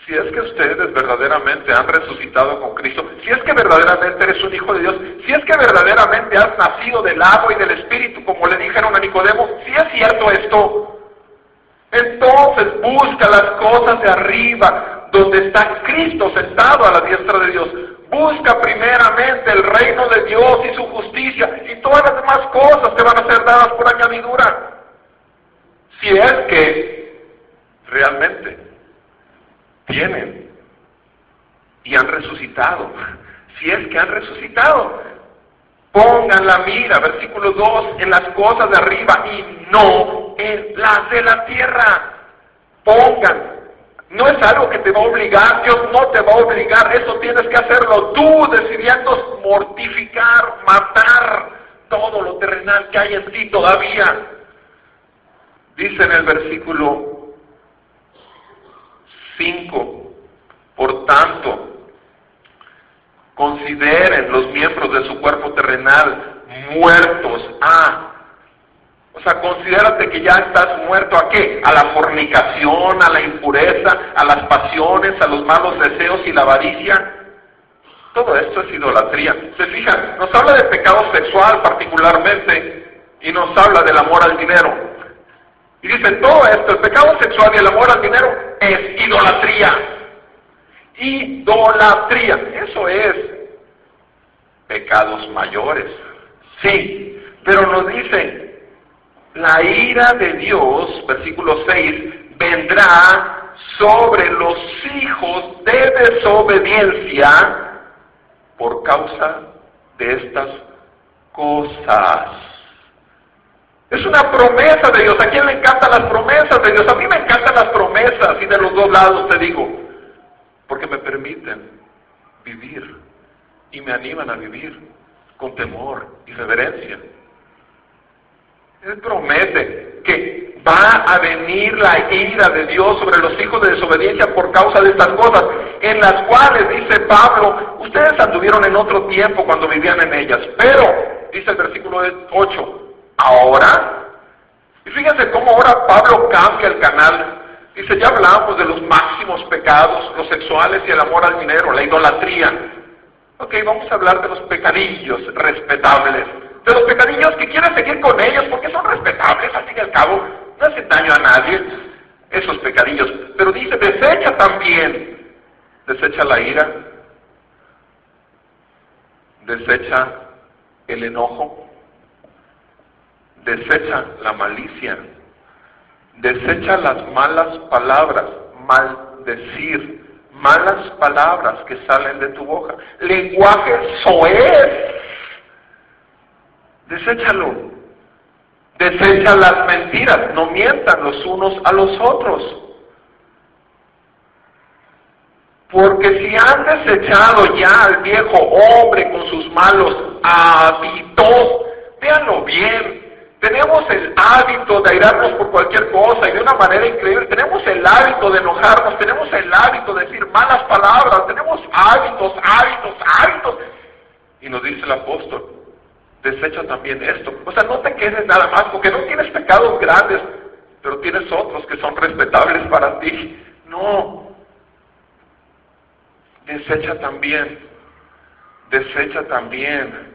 S1: si es que ustedes verdaderamente han resucitado con Cristo, si es que verdaderamente eres un hijo de Dios, si es que verdaderamente has nacido del agua y del Espíritu, como le dijeron a Nicodemo, si es cierto esto, entonces busca las cosas de arriba, donde está Cristo sentado a la diestra de Dios. Busca primeramente el reino de Dios y su justicia, y todas las demás cosas te van a ser dadas por añadidura. Si es que realmente tienen y han resucitado. Si es que han resucitado, pongan la mira, versículo 2, en las cosas de arriba y no en las de la tierra. Pongan. No es algo que te va a obligar, Dios no te va a obligar, eso tienes que hacerlo tú, decidiendo mortificar, matar todo lo terrenal que hay en ti todavía. Dice en el versículo 5, por tanto, consideren los miembros de su cuerpo terrenal muertos a... O sea, considérate que ya estás muerto a qué? A la fornicación, a la impureza, a las pasiones, a los malos deseos y la avaricia. Todo esto es idolatría. Se fijan, nos habla de pecado sexual particularmente y nos habla del amor al dinero. Y dice, todo esto, el pecado sexual y el amor al dinero es idolatría. Idolatría. Eso es pecados mayores. Sí, pero nos dice, la ira de Dios, versículo 6, vendrá sobre los hijos de desobediencia por causa de estas cosas. Es una promesa de Dios. ¿A quién le encantan las promesas de Dios? A mí me encantan las promesas y de los dos lados te digo, porque me permiten vivir y me animan a vivir con temor y reverencia. Él promete que va a venir la ira de Dios sobre los hijos de desobediencia por causa de estas cosas, en las cuales, dice Pablo, ustedes anduvieron en otro tiempo cuando vivían en ellas, pero, dice el versículo 8, ahora. Y fíjense cómo ahora Pablo cambia el canal. Dice, ya hablamos de los máximos pecados, los sexuales y el amor al dinero, la idolatría. Ok, vamos a hablar de los pecadillos respetables. De los pecadillos que quieren seguir con ellos porque son respetables, al fin y al cabo, no hacen daño a nadie esos pecadillos. Pero dice, desecha también, desecha la ira, desecha el enojo, desecha la malicia, desecha las malas palabras, maldecir, malas palabras que salen de tu boca, lenguaje soez, deséchalo, desecha las mentiras, no mientan los unos a los otros. Porque si han desechado ya al viejo hombre con sus malos hábitos, véanlo bien, tenemos el hábito de airarnos por cualquier cosa y de una manera increíble. Tenemos el hábito de enojarnos, tenemos el hábito de decir malas palabras, tenemos hábitos, hábitos, hábitos. Y nos dice el apóstol, desecha también esto. O sea, no te quedes nada más, porque no tienes pecados grandes, pero tienes otros que son respetables para ti. No. Desecha también, desecha también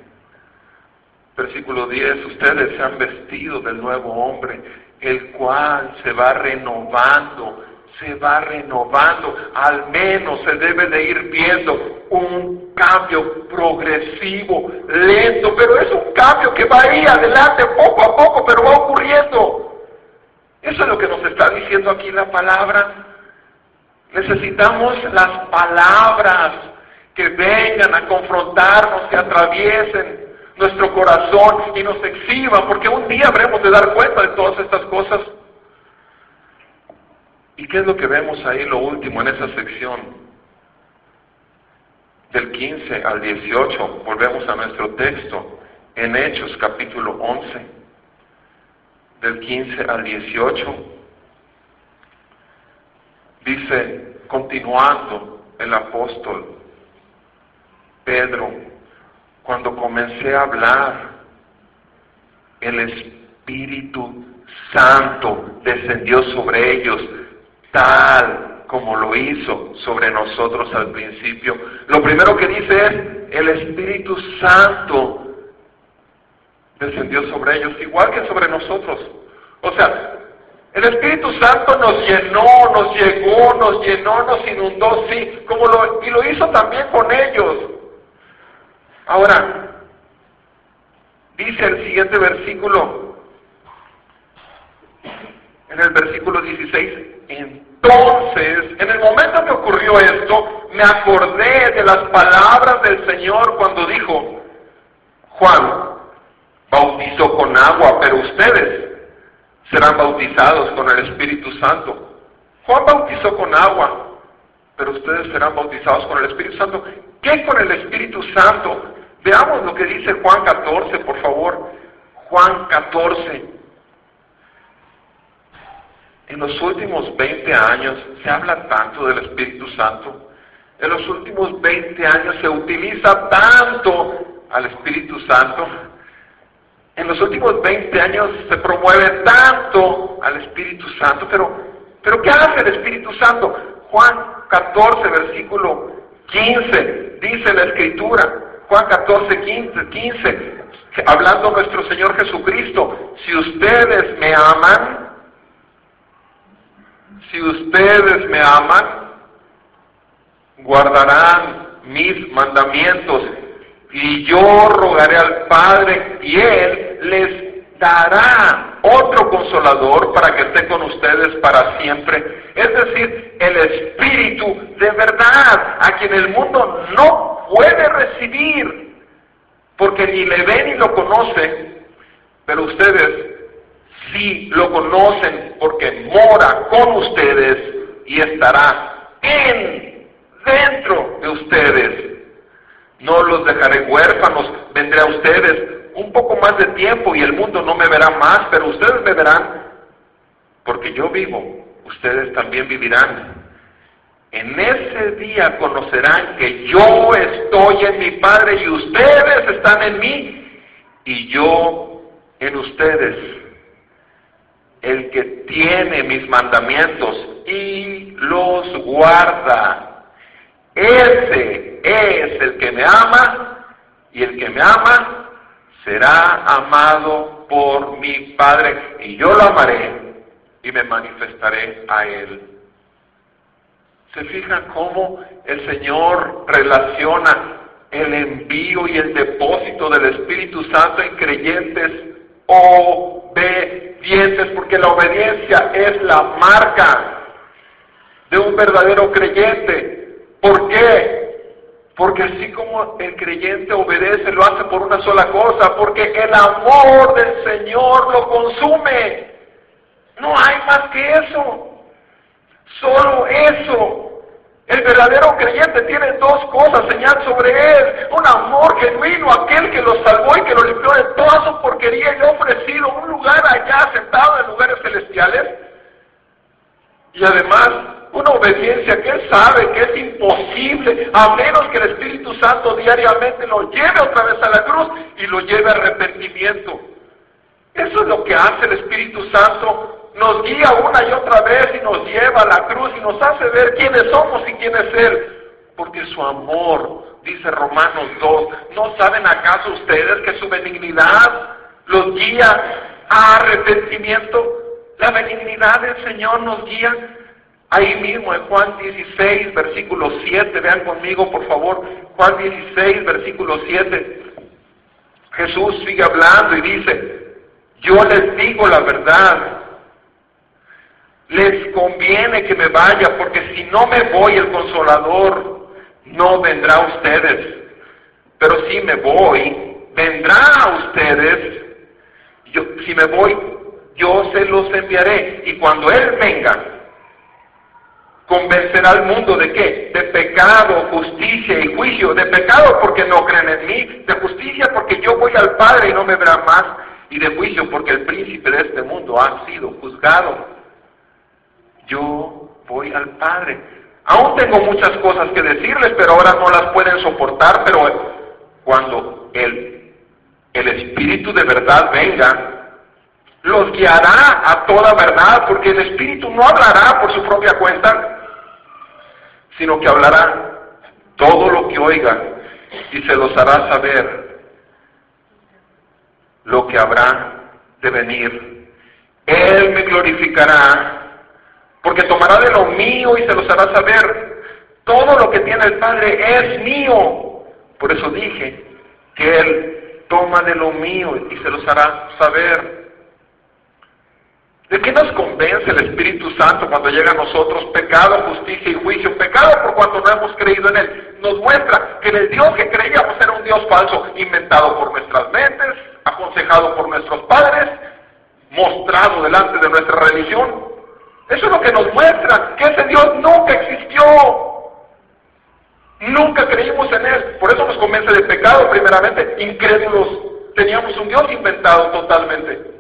S1: Versículo 10, ustedes se han vestido del nuevo hombre, el cual se va renovando, se va renovando, al menos se debe de ir viendo un cambio progresivo, lento, pero es un cambio que va ahí adelante poco a poco, pero va ocurriendo. Eso es lo que nos está diciendo aquí la palabra. Necesitamos las palabras que vengan a confrontarnos, que atraviesen nuestro corazón y nos exhiba, porque un día habremos de dar cuenta de todas estas cosas. ¿Y qué es lo que vemos ahí, lo último, en esa sección? Del 15 al 18, volvemos a nuestro texto, en Hechos capítulo 11, del 15 al 18, dice, continuando el apóstol Pedro, cuando comencé a hablar, el Espíritu Santo descendió sobre ellos tal como lo hizo sobre nosotros al principio. Lo primero que dice es, el Espíritu Santo descendió sobre ellos, igual que sobre nosotros. O sea, el Espíritu Santo nos llenó, nos llegó, nos llenó, nos inundó, sí, como lo, y lo hizo también con ellos. Ahora, dice el siguiente versículo, en el versículo 16, entonces, en el momento que ocurrió esto, me acordé de las palabras del Señor cuando dijo, Juan bautizó con agua, pero ustedes serán bautizados con el Espíritu Santo. Juan bautizó con agua, pero ustedes serán bautizados con el Espíritu Santo. ¿Qué con el Espíritu Santo? Veamos lo que dice Juan 14, por favor. Juan 14. En los últimos 20 años se habla tanto del Espíritu Santo. En los últimos 20 años se utiliza tanto al Espíritu Santo. En los últimos 20 años se promueve tanto al Espíritu Santo. Pero, pero ¿qué hace el Espíritu Santo? Juan 14, versículo 15, dice la Escritura. Juan 14, 15, 15, hablando nuestro Señor Jesucristo, si ustedes me aman, si ustedes me aman, guardarán mis mandamientos y yo rogaré al Padre y Él les dará otro consolador para que esté con ustedes para siempre. Es decir, el Espíritu de verdad, a quien el mundo no puede recibir, porque ni le ve ni lo conoce, pero ustedes sí lo conocen porque mora con ustedes y estará en, dentro de ustedes. No los dejaré huérfanos, vendré a ustedes un poco más de tiempo y el mundo no me verá más, pero ustedes me verán porque yo vivo, ustedes también vivirán. En ese día conocerán que yo estoy en mi Padre y ustedes están en mí y yo en ustedes el que tiene mis mandamientos y los guarda. Ese es el que me ama y el que me ama será amado por mi Padre y yo lo amaré y me manifestaré a él. ¿Se fijan cómo el Señor relaciona el envío y el depósito del Espíritu Santo en creyentes obedientes, porque la obediencia es la marca de un verdadero creyente. ¿Por qué? Porque así como el creyente obedece, lo hace por una sola cosa, porque el amor del Señor lo consume. No hay más que eso. Solo eso. El verdadero creyente tiene dos cosas, señal sobre él. Un amor genuino, aquel que lo salvó y que lo limpió de toda su porquería y le ha ofrecido un lugar allá sentado en lugares celestiales. Y además, una obediencia que él sabe que es imposible, a menos que el Espíritu Santo diariamente lo lleve otra vez a la cruz y lo lleve a arrepentimiento. Eso es lo que hace el Espíritu Santo nos guía una y otra vez y nos lleva a la cruz y nos hace ver quiénes somos y quién es. Porque su amor, dice Romanos 2, ¿no saben acaso ustedes que su benignidad los guía a arrepentimiento? La benignidad del Señor nos guía ahí mismo en Juan 16, versículo 7. Vean conmigo, por favor, Juan 16, versículo 7. Jesús sigue hablando y dice, yo les digo la verdad, les conviene que me vaya, porque si no me voy el consolador no vendrá a ustedes. Pero si me voy, vendrá a ustedes. Yo, si me voy, yo se los enviaré. Y cuando Él venga, convencerá al mundo de qué? De pecado, justicia y juicio. De pecado porque no creen en mí, de justicia porque yo voy al Padre y no me verán más, y de juicio porque el príncipe de este mundo ha sido juzgado. Yo voy al Padre. Aún tengo muchas cosas que decirles, pero ahora no las pueden soportar, pero cuando el, el Espíritu de verdad venga, los guiará a toda verdad, porque el Espíritu no hablará por su propia cuenta, sino que hablará todo lo que oiga y se los hará saber lo que habrá de venir. Él me glorificará, porque tomará de lo mío y se los hará saber. Todo lo que tiene el Padre es mío. Por eso dije que Él toma de lo mío y se los hará saber. ¿De qué nos convence el Espíritu Santo cuando llega a nosotros pecado, justicia y juicio? Pecado por cuanto no hemos creído en Él. Nos muestra que el Dios que creíamos era un Dios falso, inventado por nuestras mentes, aconsejado por nuestros padres, mostrado delante de nuestra religión. Eso es lo que nos muestra, que ese Dios nunca existió. Nunca creímos en Él. Por eso nos convence de pecado primeramente. Incrédulos. Teníamos un Dios inventado totalmente.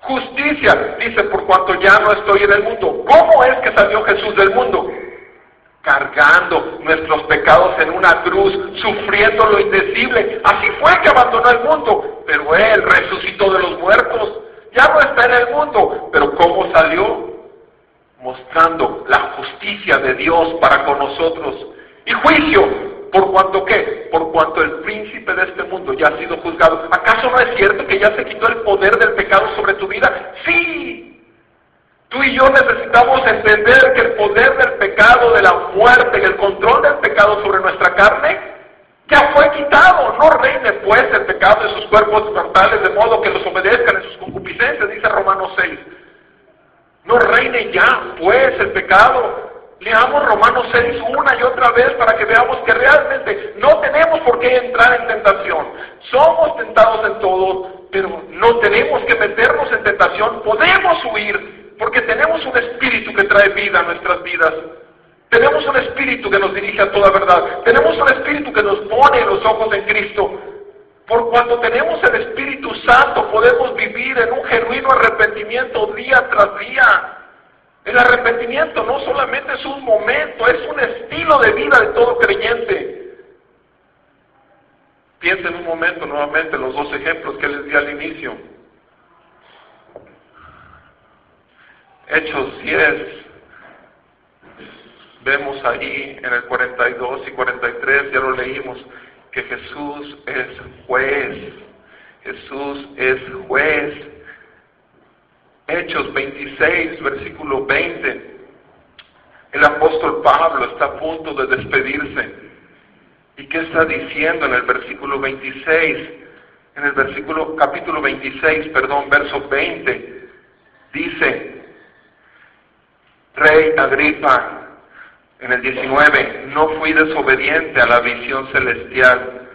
S1: Justicia, dice, por cuanto ya no estoy en el mundo. ¿Cómo es que salió Jesús del mundo? Cargando nuestros pecados en una cruz, sufriendo lo indecible. Así fue que abandonó el mundo, pero Él resucitó de los muertos. Ya no está en el mundo, pero ¿cómo salió? Mostrando la justicia de Dios para con nosotros. Y juicio, ¿Por cuanto qué? Por cuanto el príncipe de este mundo ya ha sido juzgado. ¿Acaso no es cierto que ya se quitó el poder del pecado sobre tu vida? Sí. Tú y yo necesitamos entender que el poder del pecado, de la muerte y el control del pecado sobre nuestra carne ya fue quitado. No reine pues el pecado en sus cuerpos mortales de modo que los obedezcan en sus concupiscencias, dice Romanos 6. No reine ya pues el pecado Leamos Romanos 6 una y otra vez para que veamos que realmente no tenemos por qué entrar en tentación. Somos tentados en todo, pero no tenemos que meternos en tentación. Podemos huir porque tenemos un espíritu que trae vida a nuestras vidas. Tenemos un espíritu que nos dirige a toda verdad. Tenemos un espíritu que nos pone los ojos en Cristo. Por cuanto tenemos el Espíritu Santo, podemos vivir en un genuino arrepentimiento día tras día. El arrepentimiento no solamente es un momento, es un estilo de vida de todo creyente. Piensen un momento nuevamente los dos ejemplos que les di al inicio. Hechos 10, vemos ahí en el 42 y 43, ya lo leímos, que Jesús es juez. Jesús es juez Hechos 26, versículo 20. El apóstol Pablo está a punto de despedirse. ¿Y qué está diciendo en el versículo 26? En el versículo, capítulo 26, perdón, verso 20, dice, Rey Agripa, en el 19, no fui desobediente a la visión celestial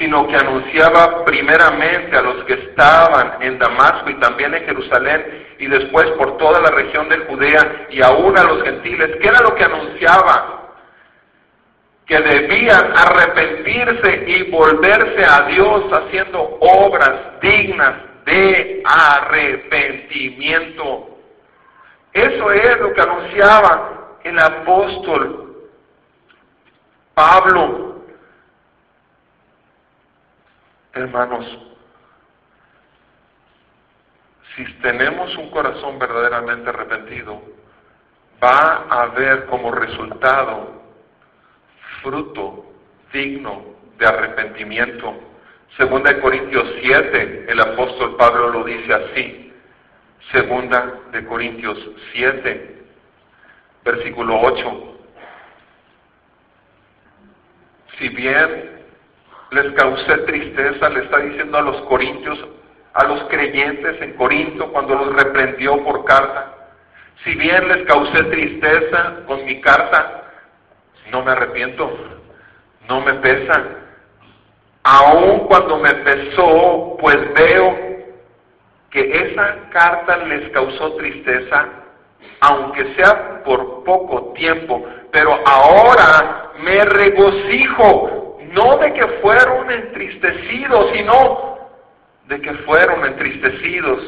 S1: sino que anunciaba primeramente a los que estaban en Damasco y también en Jerusalén y después por toda la región de Judea y aún a los gentiles. ¿Qué era lo que anunciaba? Que debían arrepentirse y volverse a Dios haciendo obras dignas de arrepentimiento. Eso es lo que anunciaba el apóstol Pablo Hermanos, si tenemos un corazón verdaderamente arrepentido, va a haber como resultado fruto digno de arrepentimiento. Segunda de Corintios 7, el apóstol Pablo lo dice así. Segunda de Corintios 7, versículo 8. Si bien les causé tristeza, le está diciendo a los corintios, a los creyentes en Corinto cuando los reprendió por carta. Si bien les causé tristeza con mi carta, no me arrepiento, no me pesa. Aun cuando me pesó, pues veo que esa carta les causó tristeza, aunque sea por poco tiempo, pero ahora me regocijo, no de que fueron entristecidos, sino de que fueron entristecidos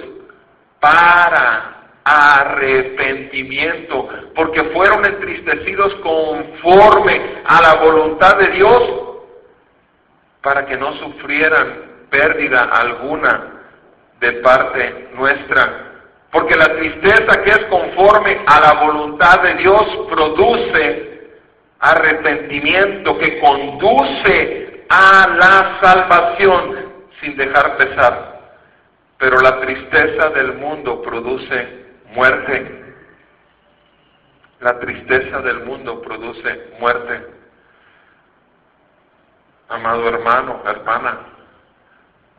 S1: para arrepentimiento, porque fueron entristecidos conforme a la voluntad de Dios, para que no sufrieran pérdida alguna de parte nuestra. Porque la tristeza que es conforme a la voluntad de Dios produce arrepentimiento que conduce a la salvación sin dejar pesar. Pero la tristeza del mundo produce muerte. La tristeza del mundo produce muerte. Amado hermano, hermana,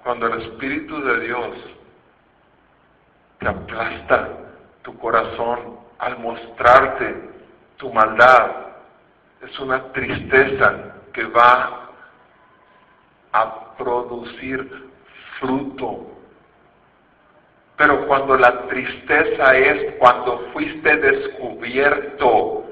S1: cuando el Espíritu de Dios te aplasta tu corazón al mostrarte tu maldad, es una tristeza que va a producir fruto. Pero cuando la tristeza es cuando fuiste descubierto,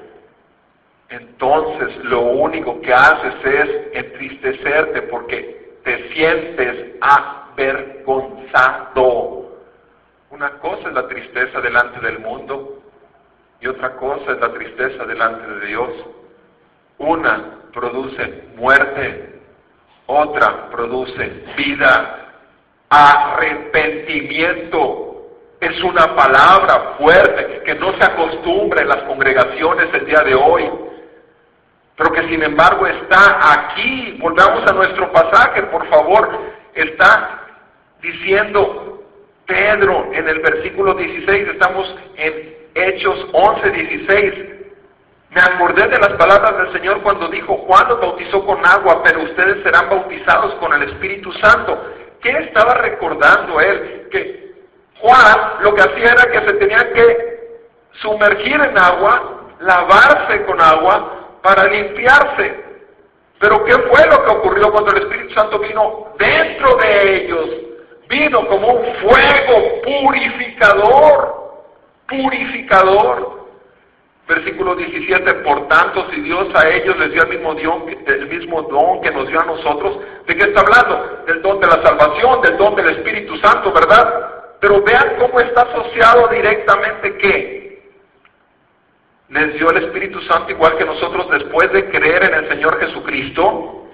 S1: entonces lo único que haces es entristecerte porque te sientes avergonzado. Una cosa es la tristeza delante del mundo y otra cosa es la tristeza delante de Dios. Una produce muerte, otra produce vida. Arrepentimiento es una palabra fuerte que no se acostumbra en las congregaciones el día de hoy pero que sin embargo está aquí. Volvamos a nuestro pasaje, por favor. Está diciendo Pedro en el versículo 16, estamos en Hechos 11, 16. Me acordé de las palabras del Señor cuando dijo, Juan los bautizó con agua, pero ustedes serán bautizados con el Espíritu Santo. ¿Qué estaba recordando él? Que Juan lo que hacía era que se tenía que sumergir en agua, lavarse con agua, para limpiarse. Pero ¿qué fue lo que ocurrió cuando el Espíritu Santo vino dentro de ellos? Vino como un fuego purificador, purificador. Versículo 17, por tanto, si Dios a ellos les dio el mismo, don, el mismo don que nos dio a nosotros, ¿de qué está hablando? Del don de la salvación, del don del Espíritu Santo, ¿verdad? Pero vean cómo está asociado directamente qué? les dio el Espíritu Santo igual que nosotros después de creer en el Señor Jesucristo,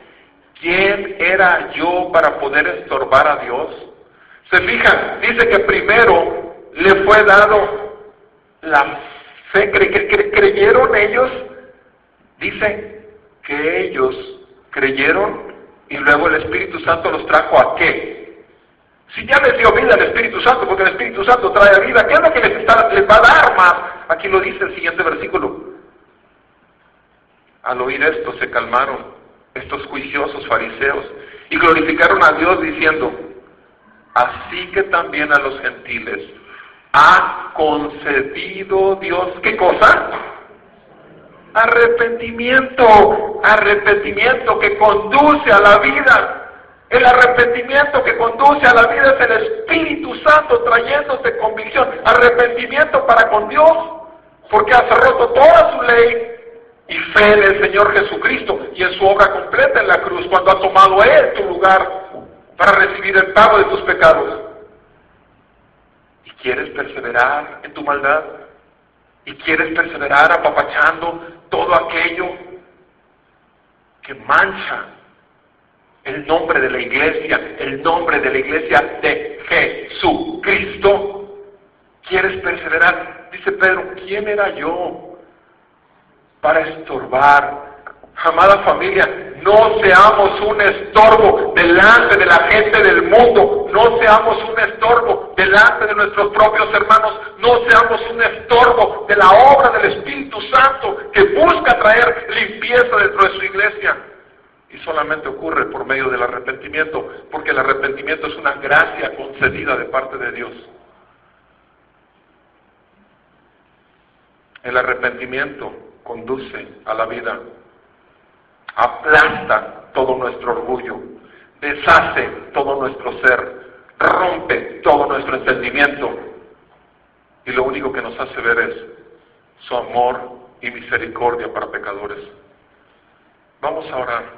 S1: ¿quién era yo para poder estorbar a Dios? Se fijan, dice que primero le fue dado la fe, creyeron ellos, dice que ellos creyeron y luego el Espíritu Santo los trajo a qué? Si ya les dio vida el Espíritu Santo, porque el Espíritu Santo trae vida, ¿qué es lo que les, les va a dar más? Aquí lo dice el siguiente versículo. Al oír esto se calmaron estos juiciosos fariseos y glorificaron a Dios diciendo, así que también a los gentiles ha concedido Dios, ¿qué cosa? Arrepentimiento, arrepentimiento que conduce a la vida. El arrepentimiento que conduce a la vida es el Espíritu Santo trayéndote convicción. Arrepentimiento para con Dios, porque has roto toda su ley y fe en el Señor Jesucristo y en su obra completa en la cruz, cuando ha tomado Él tu lugar para recibir el pago de tus pecados. ¿Y quieres perseverar en tu maldad? ¿Y quieres perseverar apapachando todo aquello que mancha el nombre de la iglesia, el nombre de la iglesia de Jesucristo. ¿Quieres perseverar? Dice Pedro, ¿quién era yo para estorbar? Amada familia, no seamos un estorbo delante de la gente del mundo, no seamos un estorbo delante de nuestros propios hermanos, no seamos un estorbo de la obra del Espíritu Santo que busca traer limpieza dentro de su iglesia. Y solamente ocurre por medio del arrepentimiento, porque el arrepentimiento es una gracia concedida de parte de Dios. El arrepentimiento conduce a la vida, aplasta todo nuestro orgullo, deshace todo nuestro ser, rompe todo nuestro entendimiento y lo único que nos hace ver es su amor y misericordia para pecadores. Vamos a orar.